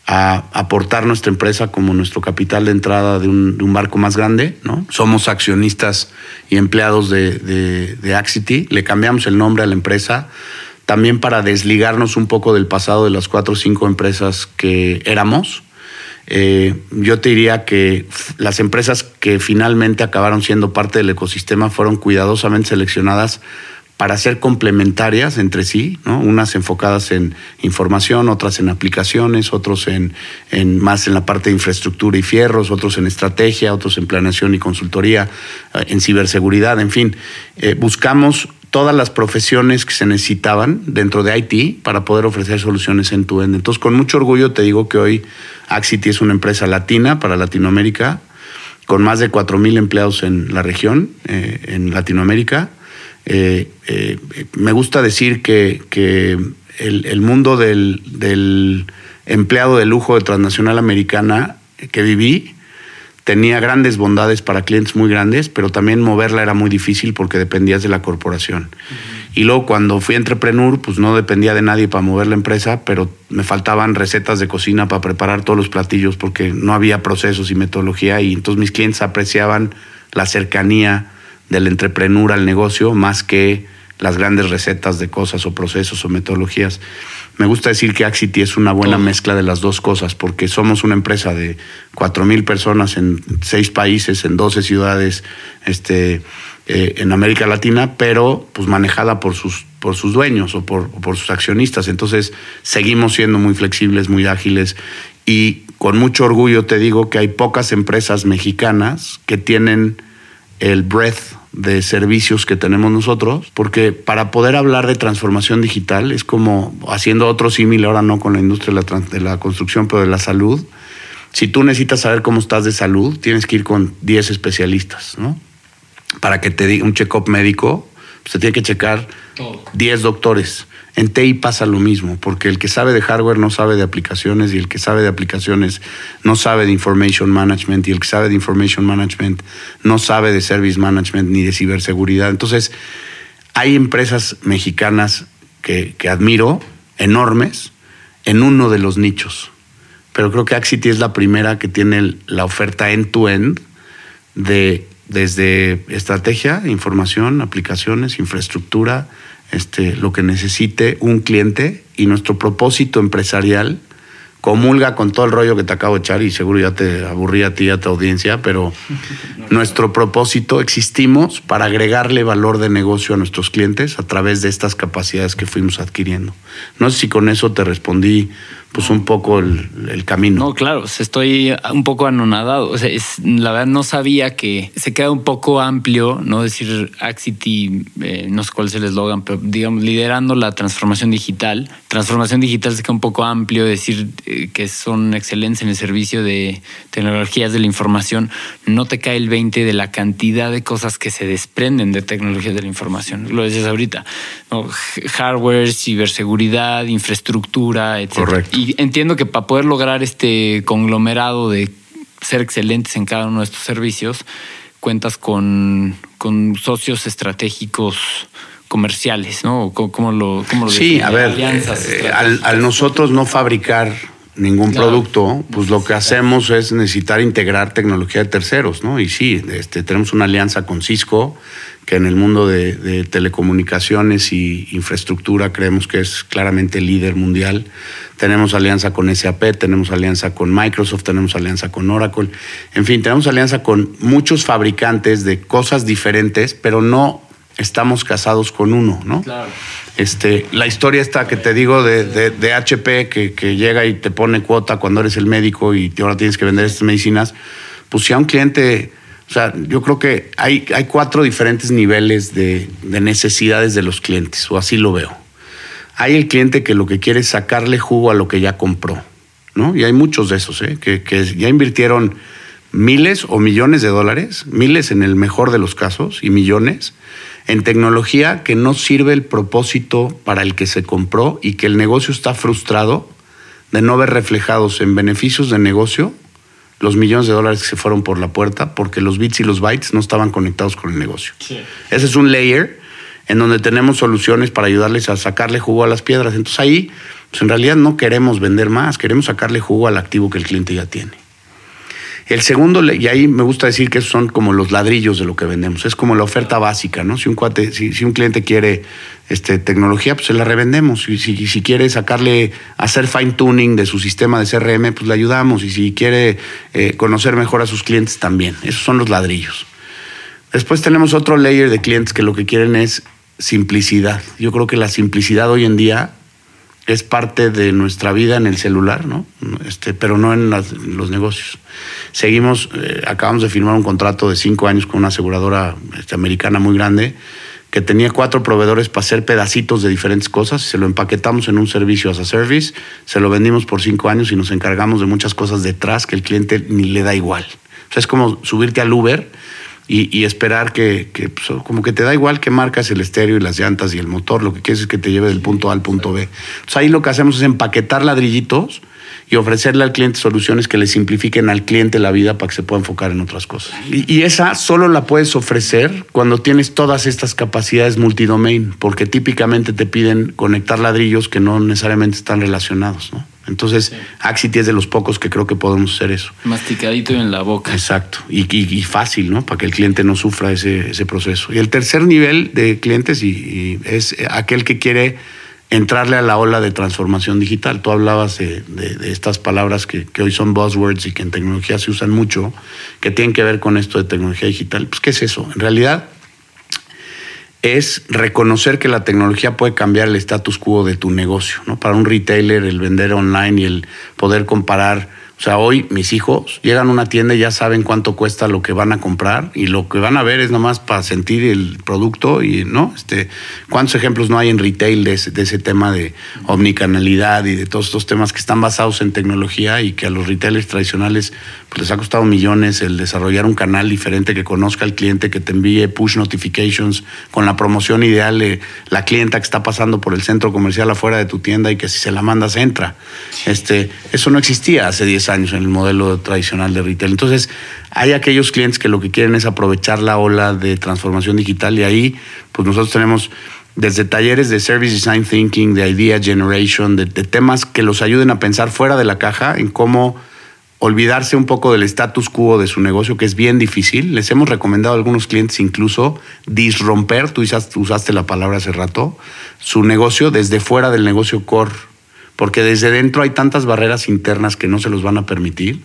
a aportar nuestra empresa como nuestro capital de entrada de un, barco más grande. ¿no? Somos accionistas y empleados de, de, de Axity. Le cambiamos el nombre a la empresa también para desligarnos un poco del pasado de las cuatro o cinco empresas que éramos. Eh, yo te diría que las empresas que finalmente acabaron siendo parte del ecosistema fueron cuidadosamente seleccionadas para ser complementarias entre sí, ¿no? unas enfocadas en información, otras en aplicaciones, otros en, más en la parte de infraestructura y fierros, otros en estrategia, otros en planeación y consultoría, eh, en ciberseguridad, en fin. Eh, buscamos todas las profesiones que se necesitaban dentro de IT para poder ofrecer soluciones en tu end. Entonces, con mucho orgullo te digo que hoy Axity es una empresa latina para Latinoamérica, con más de 4.000 empleados en la región, eh, en Latinoamérica eh, eh, me gusta decir que, el, mundo del, empleado de lujo de transnacional americana que viví tenía grandes bondades para clientes muy grandes, pero también moverla era muy difícil porque dependías de la corporación. Y luego cuando fui entrepreneur, pues no dependía de nadie para mover la empresa, pero me faltaban recetas de cocina para preparar todos los platillos porque no había procesos y metodología y entonces mis clientes apreciaban la cercanía del entrepreneur al negocio más que las grandes recetas de cosas o procesos o metodologías. Me gusta decir que Axity es una buena mezcla de las dos cosas, porque somos una empresa de 4.000 personas en seis países, en 12 ciudades este, eh, en América Latina, pero pues manejada por sus, por sus dueños o por, por sus accionistas. Entonces seguimos siendo muy flexibles, muy ágiles y con mucho orgullo te digo que hay pocas empresas mexicanas que tienen el breadth de servicios que tenemos nosotros, porque para poder hablar de transformación digital es como haciendo otro símil, ahora no con la industria de la, construcción, pero de la salud. Si tú necesitas saber cómo estás de salud, tienes que ir con 10 especialistas, ¿no? Para que te diga un check-up médico, pues te tiene que checar 10 doctores. En TI pasa lo mismo, porque el que sabe de hardware no sabe de aplicaciones y el que sabe de aplicaciones no sabe de information management y el que sabe de information management no sabe de service management ni de ciberseguridad. Entonces, hay empresas mexicanas que, admiro, enormes, en uno de los nichos. Pero creo que Axity es la primera que tiene la oferta end-to-end de desde estrategia, información, aplicaciones, infraestructura, este, lo que necesite un cliente y nuestro propósito empresarial comulga con todo el rollo que te acabo de echar y seguro ya te aburrí a ti y a tu audiencia, pero (laughs) nuestro propósito, existimos para agregarle valor de negocio a nuestros clientes a través de estas capacidades que fuimos adquiriendo. No sé si con eso te respondí pues un poco el, camino. No, claro, estoy un poco anonadado. O sea, es, la verdad no sabía que se queda un poco amplio, no decir Axity, eh, no sé cuál es el eslogan, pero digamos, liderando la transformación digital. Transformación digital se queda un poco amplio, decir eh, que son excelencia en el servicio de tecnologías de la información. No te cae el 20 de la cantidad de cosas que se desprenden de tecnologías de la información. Lo decías ahorita. Hardware, ciberseguridad, infraestructura, etc. Correcto y entiendo que para poder lograr este conglomerado de ser excelentes en cada uno de estos servicios, cuentas con, con socios estratégicos comerciales, ¿no? ¿Cómo, lo, cómo Sí, a ver, eh, al, nosotros no fabricar ningún producto, pues lo que hacemos es necesitar integrar tecnología de terceros, ¿no? Y sí, este, tenemos una alianza con Cisco, que en el mundo de, telecomunicaciones y infraestructura creemos que es claramente líder mundial. Tenemos alianza con SAP, tenemos alianza con Microsoft, tenemos alianza con Oracle. En fin, tenemos alianza con muchos fabricantes de cosas diferentes, pero no estamos casados con uno, ¿no? Claro. Este, la historia está que te digo de, HP, que, que, llega y te pone cuota cuando eres el médico y ahora tienes que vender estas medicinas, pues si a un cliente o sea, yo creo que hay, hay cuatro diferentes niveles de, necesidades de los clientes, o así lo veo. Hay el cliente que lo que quiere es sacarle jugo a lo que ya compró, ¿no? Y hay muchos de esos, ¿eh? que, que ya invirtieron miles o millones de dólares, miles en el mejor de los casos y millones, en tecnología que no sirve el propósito para el que se compró y que el negocio está frustrado de no ver reflejados en beneficios de negocio los millones de dólares que se fueron por la puerta porque los bits y los bytes no estaban conectados con el negocio. Ese es un layer en donde tenemos soluciones para ayudarles a sacarle jugo a las piedras. Entonces ahí, pues en realidad no queremos vender más, queremos sacarle jugo al activo que el cliente ya tiene. El segundo, y ahí me gusta decir que son como los ladrillos de lo que vendemos, es como la oferta básica, ¿no? Si un, cliente quiere este, tecnología, pues se la revendemos. Y si, si, quiere sacarle, hacer fine tuning de su sistema de CRM, pues le ayudamos. Y si quiere eh, conocer mejor a sus clientes, también. Esos son los ladrillos. Después tenemos otro layer de clientes que lo que quieren es simplicidad. Yo creo que la simplicidad hoy en día es parte de nuestra vida en el celular, ¿no? Este, pero no en, los negocios. Seguimos, eh, acabamos de firmar un contrato de cinco años con una aseguradora este, americana muy grande que tenía cuatro proveedores para hacer pedacitos de diferentes cosas, se lo empaquetamos en un servicio as a service, se lo vendimos por cinco años y nos encargamos de muchas cosas detrás que el cliente ni le da igual. O sea, es como subirte al Uber y, esperar que, pues, como que te da igual que marcas el estéreo y las llantas y el motor, lo que quieres es que te lleve del punto A al punto B. Entonces ahí lo que hacemos es empaquetar ladrillitos y ofrecerle al cliente soluciones que le simplifiquen al cliente la vida para que se pueda enfocar en otras cosas. Y, esa solo la puedes ofrecer cuando tienes todas estas capacidades multidomain, porque típicamente te piden conectar ladrillos que no necesariamente están relacionados, ¿no? Entonces, Axity es de los pocos que creo que podemos hacer eso. Masticadito en la boca. Exacto. Y, fácil, ¿no? Para que el cliente no sufra ese, ese proceso. Y el tercer nivel de clientes y, es aquel que quiere entrarle a la ola de transformación digital. Tú hablabas de, estas palabras que, que, hoy son buzzwords y que en tecnología se usan mucho, que tienen que ver con esto de tecnología digital. Pues, ¿qué es eso? En realidad, es reconocer que la tecnología puede cambiar el status quo de tu negocio. ¿no? Para un retailer, el vender online y el poder comparar o sea, hoy mis hijos llegan a una tienda y ya saben cuánto cuesta lo que van a comprar y lo que van a ver es nomás para sentir el producto y, ¿no? Este, ¿Cuántos ejemplos no hay en retail de ese, de ese tema de omnicanalidad y de todos estos temas que están basados en tecnología y que a los retailers tradicionales pues, les ha costado millones el desarrollar un canal diferente que conozca al cliente, que te envíe push notifications con la promoción ideal de la clienta que está pasando por el centro comercial afuera de tu tienda y que si se la mandas entra. Este, eso no existía hace 10 años años en el modelo tradicional de retail. Entonces, hay aquellos clientes que lo que quieren es aprovechar la ola de transformación digital y ahí, pues nosotros tenemos desde talleres de Service Design Thinking, de Idea Generation, de, temas que los ayuden a pensar fuera de la caja en cómo olvidarse un poco del status quo de su negocio, que es bien difícil. Les hemos recomendado a algunos clientes incluso disromper, tú usaste la palabra hace rato, su negocio desde fuera del negocio core porque desde dentro hay tantas barreras internas que no se los van a permitir,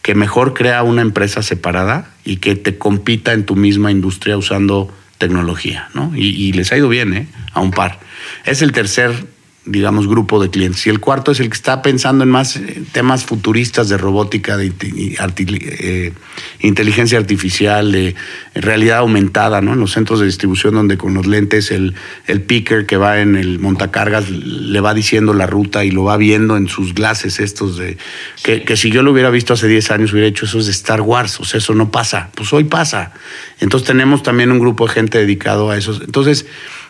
que mejor crea una empresa separada y que te compita en tu misma industria usando tecnología, ¿no? Y, y les ha ido bien, ¿eh? A un par. Es el tercer digamos, grupo de clientes. Y el cuarto es el que está pensando en más eh, temas futuristas de robótica, de eh, inteligencia artificial, de realidad aumentada, ¿no? En los centros de distribución donde con los lentes el, el picker que va en el montacargas le va diciendo la ruta y lo va viendo en sus glases estos de... Que, que si yo lo hubiera visto hace 10 años hubiera hecho eso es de Star Wars, o sea, eso no pasa. Pues hoy pasa. Entonces tenemos también un grupo de gente dedicado a eso. Entonces...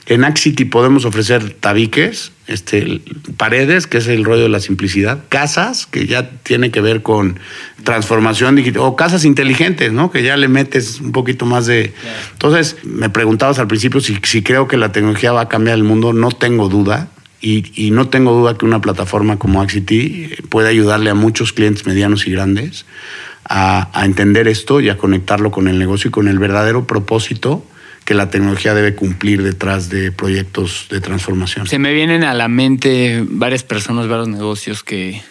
En Axity podemos ofrecer tabiques, este, paredes, que es el rollo de la simplicidad, casas, que ya tiene que ver con transformación digital, o casas inteligentes, ¿no? Que ya le metes un poquito más de... Entonces, me preguntabas al principio si, si, creo que la tecnología va a cambiar el mundo, no tengo duda. Y, y no tengo duda que una plataforma como Axity puede ayudarle a muchos clientes medianos y grandes a, a entender esto y a conectarlo con el negocio y con el verdadero propósito que la tecnología debe cumplir detrás de proyectos de transformación. Se me vienen a la mente varias personas, varios negocios que,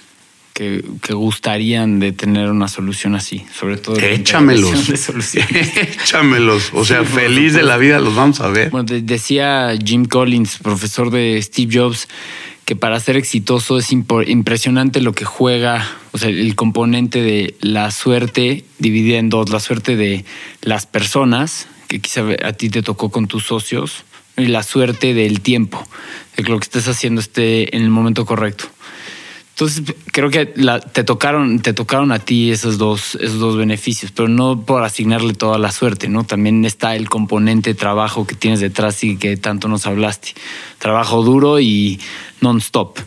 que, gustarían de tener una solución así, sobre todo. Échamelos. (laughs) Échamelos. O sea, feliz de la vida los vamos a ver. Bueno, decía Jim Collins, profesor de Steve Jobs, que para ser exitoso es impresionante lo que juega, o sea, el componente de la suerte dividida en dos, la suerte de las personas que quizá a ti te tocó con tus socios y la suerte del tiempo, de que lo que estés haciendo esté en el momento correcto. Entonces creo que te tocaron, te tocaron a ti esos dos, esos dos beneficios, pero no por asignarle toda la suerte, ¿no? También está el componente trabajo que tienes detrás y que tanto nos hablaste. Trabajo duro y non-stop.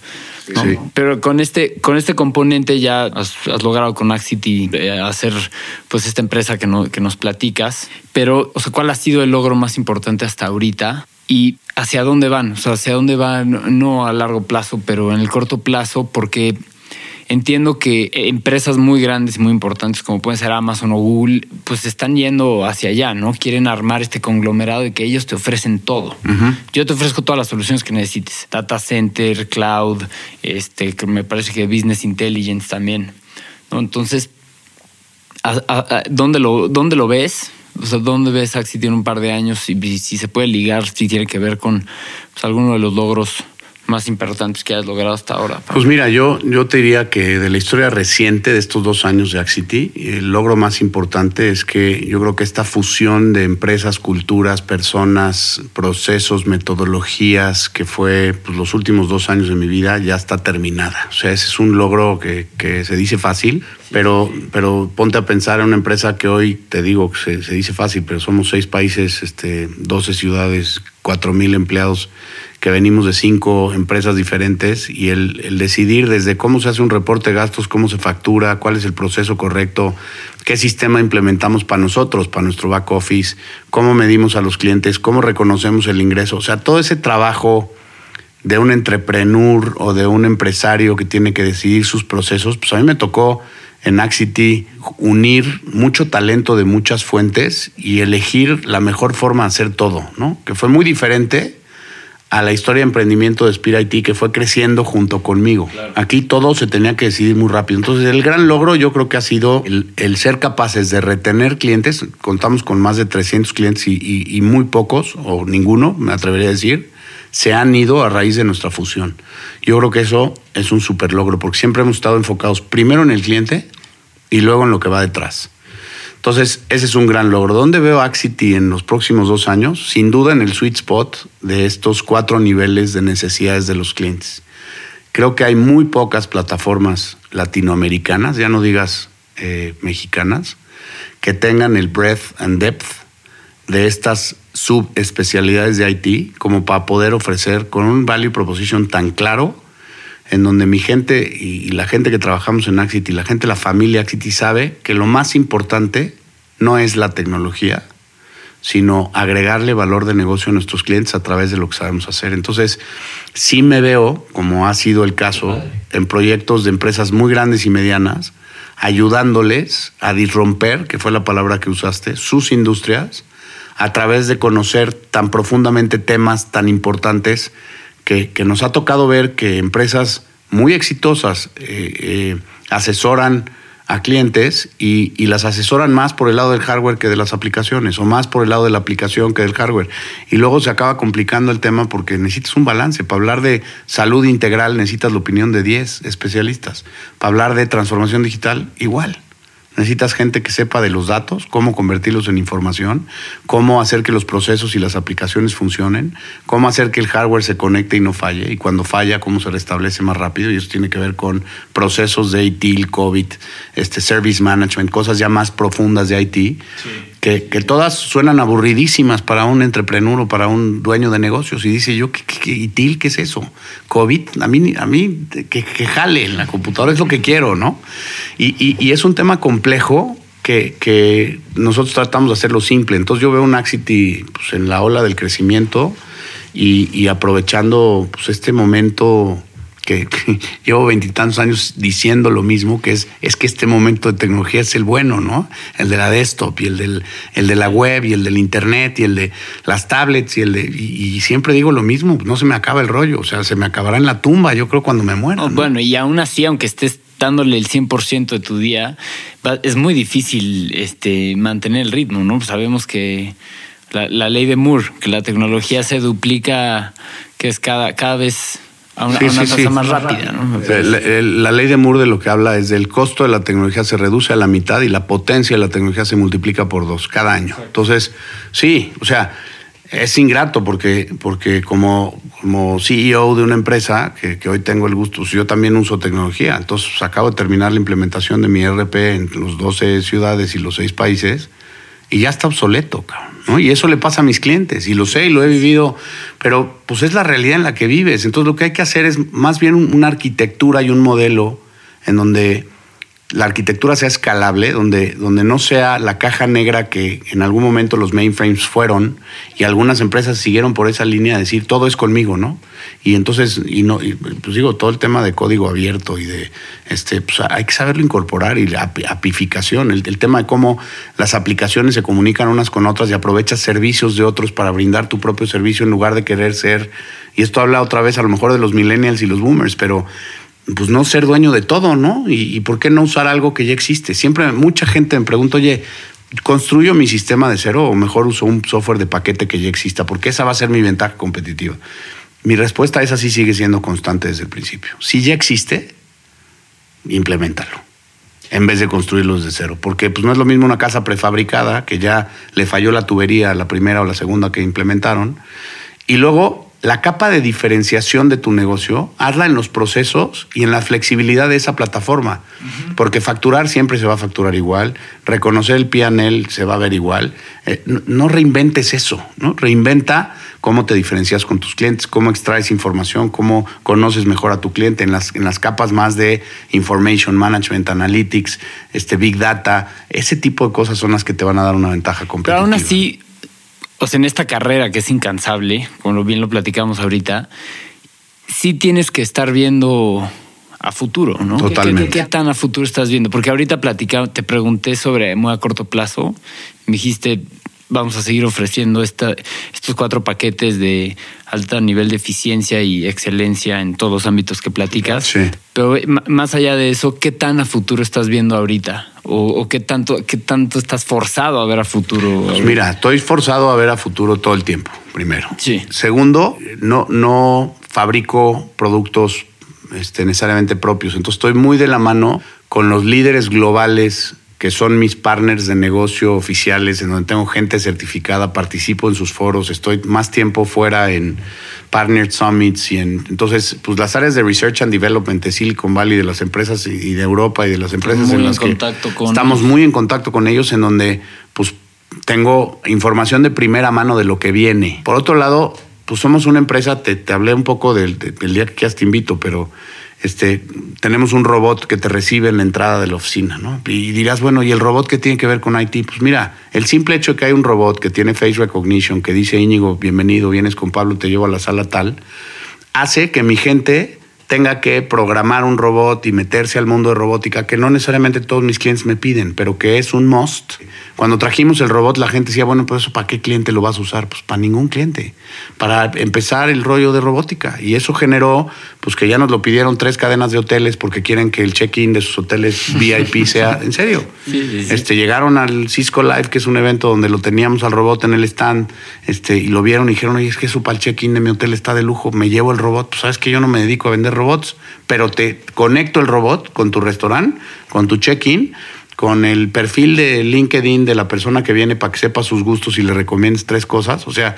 Pero con este, con este componente ya has, logrado con Axity eh, hacer pues esta empresa que, no, que nos platicas. Pero, o sea, ¿cuál ha sido el logro más importante hasta ahorita? Y hacia dónde van, o sea, hacia dónde van, no a largo plazo, pero en el corto plazo, porque entiendo que empresas muy grandes y muy importantes como pueden ser Amazon o Google, pues están yendo hacia allá, ¿no? Quieren armar este conglomerado de que ellos te ofrecen todo. Yo te ofrezco todas las soluciones que necesites. Data Center, Cloud, este, que me parece que Business Intelligence también. ¿no? Entonces, ¿dónde, lo, ¿dónde lo ves? O sea, ¿dónde ves Axi tiene un par de años y si se puede ligar, si tiene que ver con pues, alguno de los logros más importantes que has logrado hasta ahora? Pues mira, yo, yo te diría que de la historia reciente de estos dos años de Axity, el logro más importante es que yo creo que esta fusión de empresas, culturas, personas, procesos, metodologías, que fue pues, los últimos dos años de mi vida, ya está terminada. O sea, ese es un logro que, que se dice fácil, pero, pero ponte a pensar en una empresa que hoy, te digo, que se, se dice fácil, pero somos seis países, este, 12 ciudades, cuatro mil empleados que venimos de cinco empresas diferentes y el, decidir desde cómo se hace un reporte de gastos, cómo se factura, cuál es el proceso correcto, qué sistema implementamos para nosotros, para nuestro back office, cómo medimos a los clientes, cómo reconocemos el ingreso. O sea, todo ese trabajo de un entrepreneur o de un empresario que tiene que decidir sus procesos, pues a mí me tocó en Axity unir mucho talento de muchas fuentes y elegir la mejor forma de hacer todo, ¿no? Que fue muy diferente a la historia de emprendimiento de Spirit IT que fue creciendo junto conmigo. Aquí todo se tenía que decidir muy rápido. Entonces, el gran logro yo creo que ha sido el, ser capaces de retener clientes. Contamos con más de 300 clientes y, muy pocos, o ninguno, me atrevería a decir, se han ido a raíz de nuestra fusión. Yo creo que eso es un super logro porque siempre hemos estado enfocados primero en el cliente y luego en lo que va detrás. Entonces, ese es un gran logro. ¿Dónde veo Axity en los próximos dos años? Sin duda en el sweet spot de estos cuatro niveles de necesidades de los clientes. Creo que hay muy pocas plataformas latinoamericanas, ya no digas eh, mexicanas, que tengan el breadth and depth de estas subespecialidades de IT como para poder ofrecer con un value proposition tan claro en donde mi gente y la gente que trabajamos en Axity, la gente de la familia Axity sabe que lo más importante no es la tecnología, sino agregarle valor de negocio a nuestros clientes a través de lo que sabemos hacer. Entonces, sí me veo, como ha sido el caso, en proyectos de empresas muy grandes y medianas, ayudándoles a disromper, que fue la palabra que usaste, sus industrias, a través de conocer tan profundamente temas tan importantes que, nos ha tocado ver que empresas muy exitosas eh, eh, asesoran a clientes y, y, las asesoran más por el lado del hardware que de las aplicaciones o más por el lado de la aplicación que del hardware. Y luego se acaba complicando el tema porque necesitas un balance. Para hablar de salud integral necesitas la opinión de 10 especialistas. Para hablar de transformación digital, igual. Necesitas gente que sepa de los datos, cómo convertirlos en información, cómo hacer que los procesos y las aplicaciones funcionen, cómo hacer que el hardware se conecte y no falle, y cuando falla, cómo se restablece más rápido. Y eso tiene que ver con procesos de IT, COVID, este, service management, cosas ya más profundas de IT, sí. Que, todas suenan aburridísimas para un entrepreneur o para un dueño de negocios. Y dice yo, ¿qué, qué, qué ITIL? ¿Qué es eso? COVID, a mí, a mí que, que jale en la computadora es lo que quiero, ¿no? Y, y, y es un tema complejo que, que, nosotros tratamos de hacerlo simple. Entonces yo veo un Axity pues, en la ola del crecimiento y, y aprovechando pues, este momento que, que (laughs) llevo veintitantos años diciendo lo mismo, que es, es que este momento de tecnología es el bueno, ¿no? El de la desktop y el, del, el de la web y el del internet y el de las tablets y el de... Y, y siempre digo lo mismo, no se me acaba el rollo, o sea, se me acabará en la tumba, yo creo, cuando me muera. Oh, ¿no? Bueno, y aún así, aunque estés dándole el 100% de tu día, es muy difícil este, mantener el ritmo, ¿no? Sabemos que la, la, ley de Moore, que la tecnología se duplica, que es cada, cada vez a una, sí, a una sí, tasa sí. más rápida, ¿no? La, la, ley de Moore de lo que habla es del costo de la tecnología se reduce a la mitad y la potencia de la tecnología se multiplica por dos cada año. Entonces, sí, o sea, es ingrato porque, porque como, como CEO de una empresa que, que, hoy tengo el gusto, yo también uso tecnología. Entonces acabo de terminar la implementación de mi e RP en los 12 ciudades y los 6 países y ya está obsoleto, cabrón, ¿no? Y eso le pasa a mis clientes y lo sé y lo he vivido, pero pues es la realidad en la que vives. Entonces lo que hay que hacer es más bien una arquitectura y un modelo en donde la arquitectura sea escalable, donde, donde no sea la caja negra que en algún momento los mainframes fueron y algunas empresas siguieron por esa línea de decir todo es conmigo, ¿no? Y entonces, y no, pues digo, todo el tema de código abierto y de, este, pues hay que saberlo incorporar y la apificación, el, el tema de cómo las aplicaciones se comunican unas con otras y aprovechas servicios de otros para brindar tu propio servicio en lugar de querer ser, y esto habla otra vez a lo mejor de los millennials y los boomers, pero pues no ser dueño de todo, ¿no? Y, y, por qué no usar algo que ya existe. Siempre mucha gente me pregunta, oye, ¿construyo mi sistema de cero o mejor uso un software de paquete que ya exista? Porque esa va a ser mi ventaja competitiva. Mi respuesta a esa sí sigue siendo constante desde el principio. Si ya existe, implementalo en vez de construirlos de cero. Porque pues, no es lo mismo una casa prefabricada que ya le falló la tubería, la primera o la segunda que implementaron, y luego la capa de diferenciación de tu negocio, hazla en los procesos y en la flexibilidad de esa plataforma. Uh -huh. Porque facturar siempre se va a facturar igual, reconocer el PNL se va a ver igual. Eh, no, no, reinventes eso, ¿no? Reinventa cómo te diferencias con tus clientes, cómo extraes información, cómo conoces mejor a tu cliente en las, en las capas más de information management, analytics, este big data. Ese tipo de cosas son las que te van a dar una ventaja competitiva. Pero aún así, o sea, en esta carrera que es incansable, como bien lo platicamos ahorita, sí tienes que estar viendo a futuro, ¿no? Totalmente. ¿Qué, qué, qué tan a futuro estás viendo? Porque ahorita platicaba, te pregunté sobre muy a corto plazo, me dijiste, vamos a seguir ofreciendo esta, estos cuatro paquetes de alto nivel de eficiencia y excelencia en todos los ámbitos que platicas. Sí. Pero más allá de eso, ¿qué tan a futuro estás viendo ahorita? ¿O, o qué, tanto, qué tanto estás forzado a ver a futuro? Pues mira, estoy forzado a ver a futuro todo el tiempo, primero. Sí. Segundo, no, no fabrico productos este, necesariamente propios. Entonces estoy muy de la mano con los líderes globales que son mis partners de negocio oficiales, en donde tengo gente certificada, participo en sus foros, estoy más tiempo fuera en Partner Summits y en, entonces, pues las áreas de Research and Development de Silicon Valley, de las empresas y de Europa y de las empresas muy en las en que con... estamos muy en contacto con ellos, en donde, pues, tengo información de primera mano de lo que viene. Por otro lado, pues somos una empresa, te, te hablé un poco del, del día que te invito, pero este, tenemos un robot que te recibe en la entrada de la oficina, ¿no? Y dirás, bueno, ¿y el robot qué tiene que ver con IT? Pues mira, el simple hecho de que hay un robot que tiene face recognition, que dice, Íñigo, bienvenido, vienes con Pablo, te llevo a la sala tal, hace que mi gente tenga que programar un robot y meterse al mundo de robótica, que no necesariamente todos mis clientes me piden, pero que es un must. Cuando trajimos el robot, la gente decía, bueno, pues eso, ¿para qué cliente lo vas a usar? Pues para ningún cliente, para empezar el rollo de robótica. Y eso generó, pues que ya nos lo pidieron tres cadenas de hoteles porque quieren que el check-in de sus hoteles (laughs) VIP sea, en serio. Este, llegaron al Cisco Live, que es un evento donde lo teníamos al robot en el stand, este, y lo vieron y dijeron, oye, es que eso para el check-in de mi hotel está de lujo, me llevo el robot. Pues sabes que yo no me dedico a vender robots, pero te conecto el robot con tu restaurante, con tu check-in, con el perfil de LinkedIn de la persona que viene para que sepa sus gustos y le recomiendes tres cosas. O sea,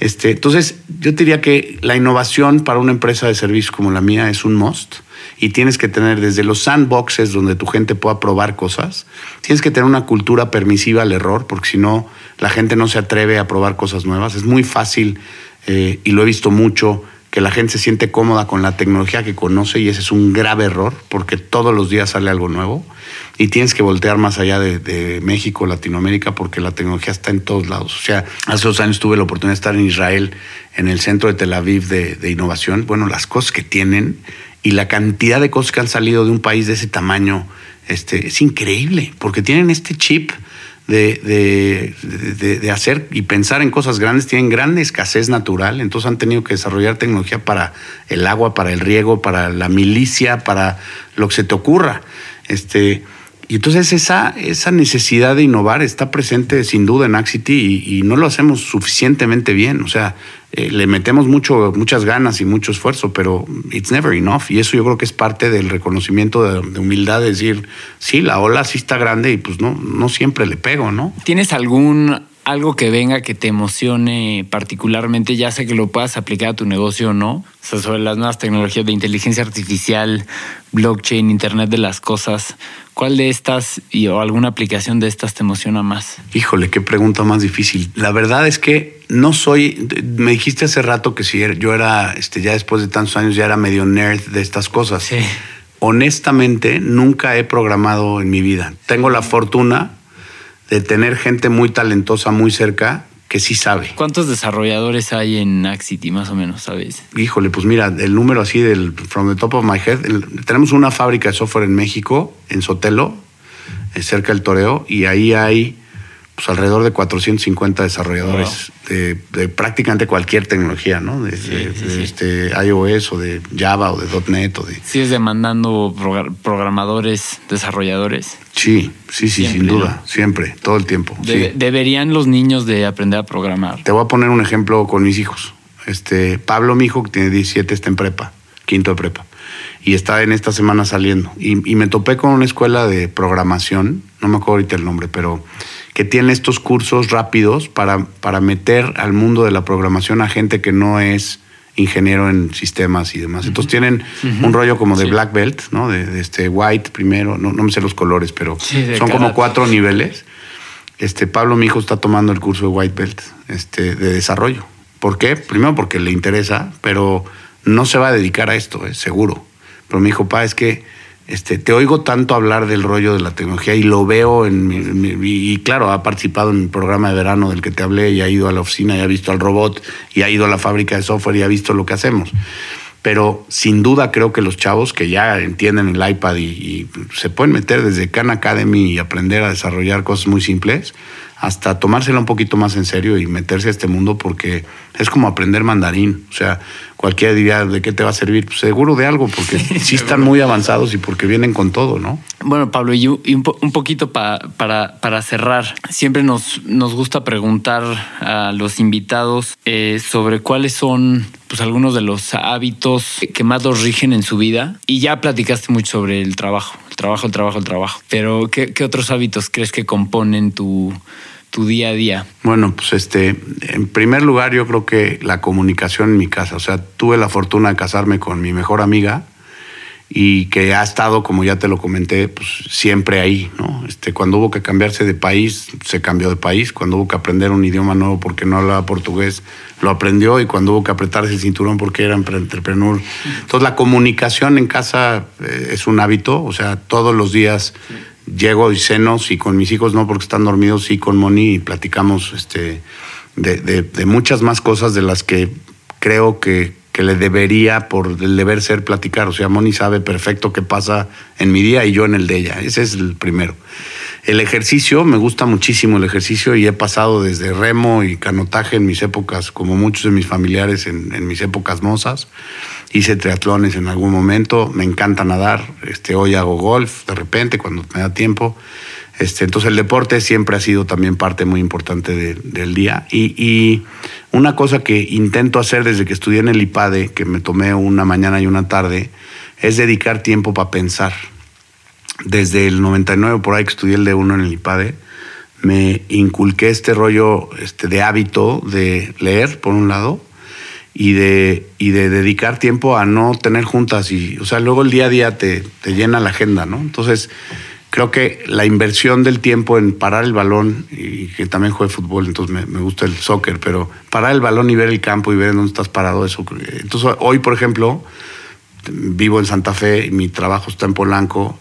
este, entonces yo diría que la innovación para una empresa de servicios como la mía es un must y tienes que tener desde los sandboxes donde tu gente pueda probar cosas, tienes que tener una cultura permisiva al error, porque si no, la gente no se atreve a probar cosas nuevas. Es muy fácil, eh, y lo he visto mucho, que la gente se siente cómoda con la tecnología que conoce y ese es un grave error porque todos los días sale algo nuevo y tienes que voltear más allá de, México, Latinoamérica, porque la tecnología está en todos lados. O sea, hace dos años tuve la oportunidad de estar en Israel, en el centro de Tel Aviv de, innovación. Bueno, las cosas que tienen y la cantidad de cosas que han salido de un país de ese tamaño este, es increíble, porque tienen este chip de, de, hacer y pensar en cosas grandes, tienen gran escasez natural, entonces han tenido que desarrollar tecnología para el agua, para el riego, para la milicia, para lo que se te ocurra. Este, y entonces esa, esa necesidad de innovar está presente sin duda en Axity y, no lo hacemos suficientemente bien. O sea, eh, le metemos mucho, muchas ganas y mucho esfuerzo, pero it's never enough. Y eso yo creo que es parte del reconocimiento de, humildad, de decir, sí, la ola sí está grande y pues no, no siempre le pego, ¿no? ¿Tienes algún algo que venga que te emocione particularmente, ya sé que lo puedas aplicar a tu negocio o no, o sea, sobre las nuevas tecnologías de inteligencia artificial, blockchain, Internet de las cosas, ¿cuál de estas y, o alguna aplicación de estas te emociona más? Híjole, qué pregunta más difícil. La verdad es que no soy, me dijiste hace rato que si yo era, este, ya después de tantos años, ya era medio nerd de estas cosas. Sí. Honestamente, nunca he programado en mi vida. Tengo la fortuna de tener gente muy talentosa muy cerca que sí sabe. ¿Cuántos desarrolladores hay en Axity, más o menos, sabes? Híjole, pues mira, el número así del from the top of my head, tenemos una fábrica de software en México, en Sotelo, eh, cerca del Toreo, y ahí hay pues, alrededor de 450 desarrolladores de, prácticamente cualquier tecnología, ¿no? De, este iOS o de Java o de .NET o de... ¿Sigues demandando programadores, desarrolladores? Sí, sí, sí, sin duda, siempre, todo el tiempo. ¿Deberían los niños de aprender a programar? Te voy a poner un ejemplo con mis hijos. Este, Pablo, mi hijo, que tiene 17, está en prepa, quinto de prepa y está en esta semana saliendo. Y, y, me topé con una escuela de programación, no me acuerdo ahorita el nombre, pero que tiene estos cursos rápidos para, para meter al mundo de la programación a gente que no es ingeniero en sistemas y demás. Entonces tienen un rollo como de black belt, ¿no? De, este white primero, no, no, me sé los colores, pero son como cuatro niveles. Este Pablo, mi hijo, está tomando el curso de white belt este, de desarrollo. ¿Por qué? Primero porque le interesa, pero no se va a dedicar a esto, es seguro. Pero mi hijo, pa, es que este, te oigo tanto hablar del rollo de la tecnología y lo veo en mi, y claro, ha participado en el programa de verano del que te hablé y ha ido a la oficina y ha visto al robot y ha ido a la fábrica de software y ha visto lo que hacemos. Pero sin duda creo que los chavos que ya entienden el iPad y, y se pueden meter desde Khan Academy y aprender a desarrollar cosas muy simples, hasta tomársela un poquito más en serio y meterse a este mundo porque es como aprender mandarín. O sea, cualquiera diría, ¿de qué te va a servir? Pues seguro de algo, porque (laughs) sí, están muy avanzados y porque vienen con todo, ¿no? Bueno, Pablo, y un, poquito para, para cerrar, siempre nos, nos gusta preguntar a los invitados eh, sobre cuáles son pues, algunos de los hábitos que más los rigen en su vida. Y ya platicaste mucho sobre el trabajo, el trabajo, el trabajo, el trabajo. Pero, ¿qué, qué otros hábitos crees que componen tu tu día a día? Bueno, pues este, en primer lugar yo creo que la comunicación en mi casa, o sea, tuve la fortuna de casarme con mi mejor amiga y que ha estado, como ya te lo comenté, pues siempre ahí. Este, cuando hubo que cambiarse de país, se cambió de país, cuando hubo que aprender un idioma nuevo porque no hablaba portugués, lo aprendió y cuando hubo que apretarse el cinturón porque era entrepreneur. Entonces la comunicación en casa eh, es un hábito, o sea, todos los días llego y cenos y con mis hijos no porque están dormidos, sí con Moni y platicamos este, de, muchas más cosas de las que creo que, que le debería, por el deber ser, platicar. O sea, Moni sabe perfecto qué pasa en mi día y yo en el de ella. Ese es el primero. El ejercicio, me gusta muchísimo el ejercicio y he pasado desde remo y canotaje en mis épocas, como muchos de mis familiares en, mis épocas mozas. Hice triatlones en algún momento, me encanta nadar, este, hoy hago golf de repente cuando me da tiempo. Este, entonces el deporte siempre ha sido también parte muy importante de, del día. Y, y, una cosa que intento hacer desde que estudié en el IPADE, que me tomé una mañana y una tarde, es dedicar tiempo para pensar. Desde el 99 por ahí que estudié el de uno en el IPADE, me inculqué este rollo este, de hábito de leer, por un lado, y de, y de dedicar tiempo a no tener juntas. Y, o sea, luego el día a día te, te llena la agenda, ¿no? Entonces creo que la inversión del tiempo en parar el balón, y que también juegue fútbol, entonces me, me, gusta el soccer, pero parar el balón y ver el campo y ver en dónde estás parado, eso. Entonces, hoy, por ejemplo, vivo en Santa Fe y mi trabajo está en Polanco.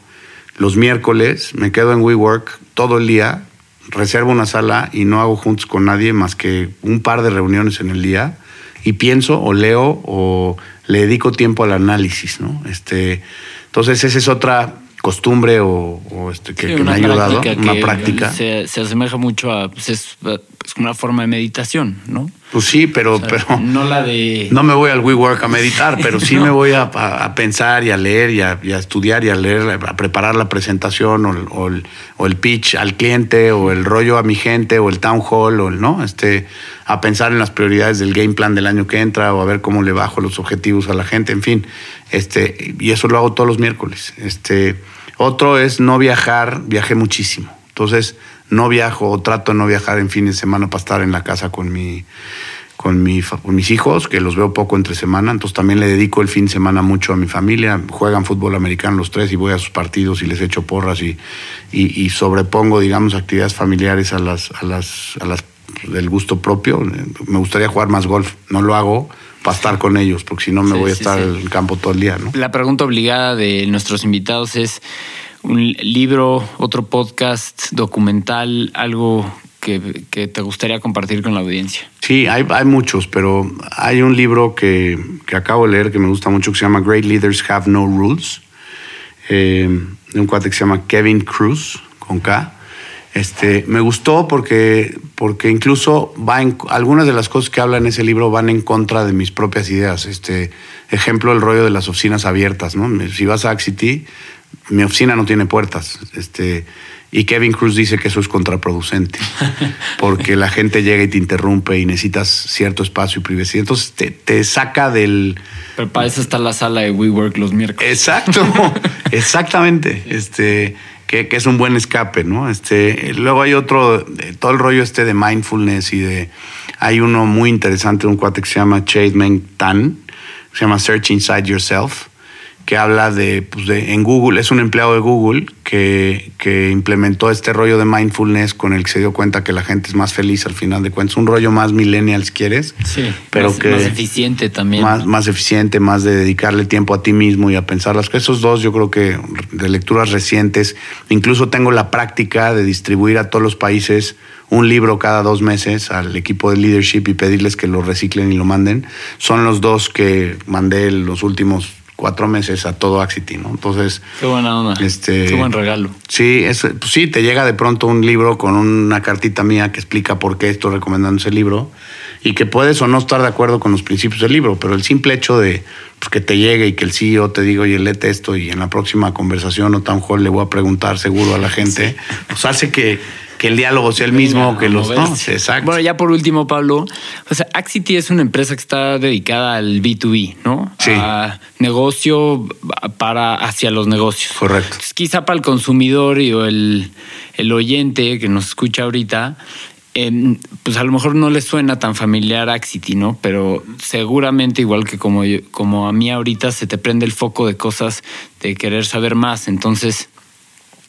Los miércoles me quedo en WeWork todo el día, reservo una sala y no hago juntos con nadie más que un par de reuniones en el día y pienso o leo o le dedico tiempo al análisis, ¿no? Este, entonces, esa es otra costumbre o, o este, que, Sí, que me ha ayudado, práctica una que práctica. Se, se asemeja mucho a. Pues es, es una forma de meditación, ¿no? Pues sí, pero, O sea, pero no la de. no me voy al WeWork a meditar, pero sí me (laughs) voy a, a- a pensar y a leer y a, y a estudiar y a leer, a preparar la presentación o el, o, el, o el pitch al cliente o el rollo a mi gente o el town hall o el, ¿no? Este, a pensar en las prioridades del game plan del año que entra o a ver cómo le bajo los objetivos a la gente, en fin. Este, y eso lo hago todos los miércoles. Este, otro es no viajar, viajé muchísimo. Entonces, no viajo o trato de no viajar en fin de semana para estar en la casa con mi con, mi, con mis hijos, que los veo poco entre semana, entonces también le dedico el fin de semana mucho a mi familia. Juegan fútbol americano los tres y voy a sus partidos y les echo porras y, y, y sobrepongo, digamos, actividades familiares a las, a las, a las del gusto propio. Me gustaría jugar más golf, no lo hago para estar con ellos, porque si no me Sí, voy a sí, estar sí. en el campo todo el día, ¿no? La pregunta obligada de nuestros invitados es un libro, otro podcast, documental, algo que, que te gustaría compartir con la audiencia. Sí, hay, hay muchos, pero hay un libro que, que acabo de leer que me gusta mucho que se llama Great Leaders Have No Rules, eh, de un cuate que se llama Kevin Cruz, con K. Este, me gustó porque, porque incluso va en, algunas de las cosas que habla en ese libro van en contra de mis propias ideas. Este, ejemplo, el rollo de las oficinas abiertas. ¿no? Si vas a Axity, mi oficina no tiene puertas. Este, y Kevin Cruz dice que eso es contraproducente, (laughs) porque la gente llega y te interrumpe y necesitas cierto espacio y privacidad. Entonces te, te saca del, Pero para eso está la sala de WeWork los miércoles. Exacto, (laughs) exactamente. Este, que, que es un buen escape, ¿no? Este, luego hay otro, todo el rollo este de mindfulness y de. Hay uno muy interesante, un cuate que se llama Chade Meng Tan, que se llama Search Inside Yourself, que habla de, pues de, en Google, es un empleado de Google que, que implementó este rollo de mindfulness con el que se dio cuenta que la gente es más feliz al final de cuentas. Un rollo más millennials, ¿quieres? Sí, pero más, que más eficiente también. más, más eficiente, más de dedicarle tiempo a ti mismo y a pensar las cosas. Esos dos, yo creo que de lecturas recientes, incluso tengo la práctica de distribuir a todos los países un libro cada dos meses al equipo de leadership y pedirles que lo reciclen y lo manden. Son los dos que mandé los últimos cuatro meses a todo Axity, ¿no? Entonces, Qué buena onda. Este- Qué buen regalo. Sí, es, pues sí, te llega de pronto un libro con una cartita mía que explica por qué estoy recomendando ese libro y que puedes o no estar de acuerdo con los principios del libro, pero el simple hecho de pues, que te llegue y que el CEO te diga, oye, léete esto y en la próxima conversación o town hall le voy a preguntar seguro a la gente, pues hace que, que el diálogo sea el mismo que los... No, moverse. exacto. Bueno, ya por último, Pablo, o sea, Axity es una empresa que está dedicada al B2B, ¿no? Sí. A negocio para hacia los negocios. Correcto. Entonces, quizá para el consumidor y o el, el oyente que nos escucha ahorita, em, pues a lo mejor no le suena tan familiar Axity, ¿no? Pero seguramente, igual que como, yo- como a mí ahorita, se te prende el foco de cosas de querer saber más. Entonces,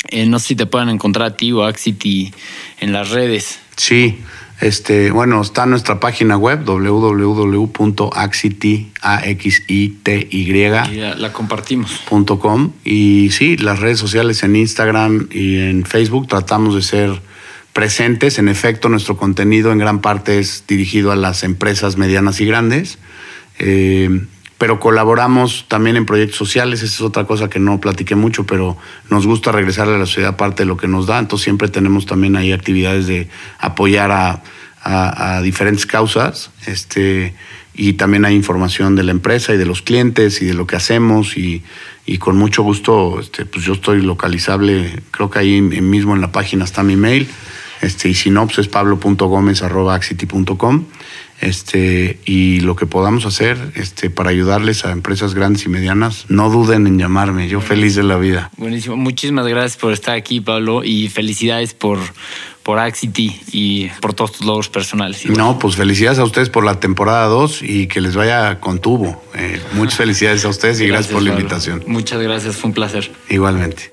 eh, no sé si te puedan encontrar a ti o a Axity en las redes. Sí, este, bueno, está nuestra página web www.axity.com Y la, la compartimos. y sí, las redes sociales en Instagram y en Facebook tratamos de ser presentes. En efecto, nuestro contenido en gran parte es dirigido a las empresas medianas y grandes. Eh, pero colaboramos también en proyectos sociales, esa es otra cosa que no platiqué mucho, pero nos gusta regresarle a la sociedad parte de lo que nos da, entonces siempre tenemos también ahí actividades de apoyar a, diferentes causas, este, y también hay información de la empresa y de los clientes y de lo que hacemos y, con mucho gusto, este, pues yo estoy localizable, creo que ahí mismo en la página está mi mail, este, y si no, pues es pablo.gomez.com este, y lo que podamos hacer este, para ayudarles a empresas grandes y medianas, no duden en llamarme, yo feliz de la vida. Buenísimo, muchísimas gracias por estar aquí, Pablo, y felicidades por, por Axity y por todos tus logros personales. No, pues felicidades a ustedes por la temporada 2 y que les vaya con tubo. Eh, muchas felicidades a ustedes y gracias, por la invitación. Muchas gracias, fue un placer. Igualmente.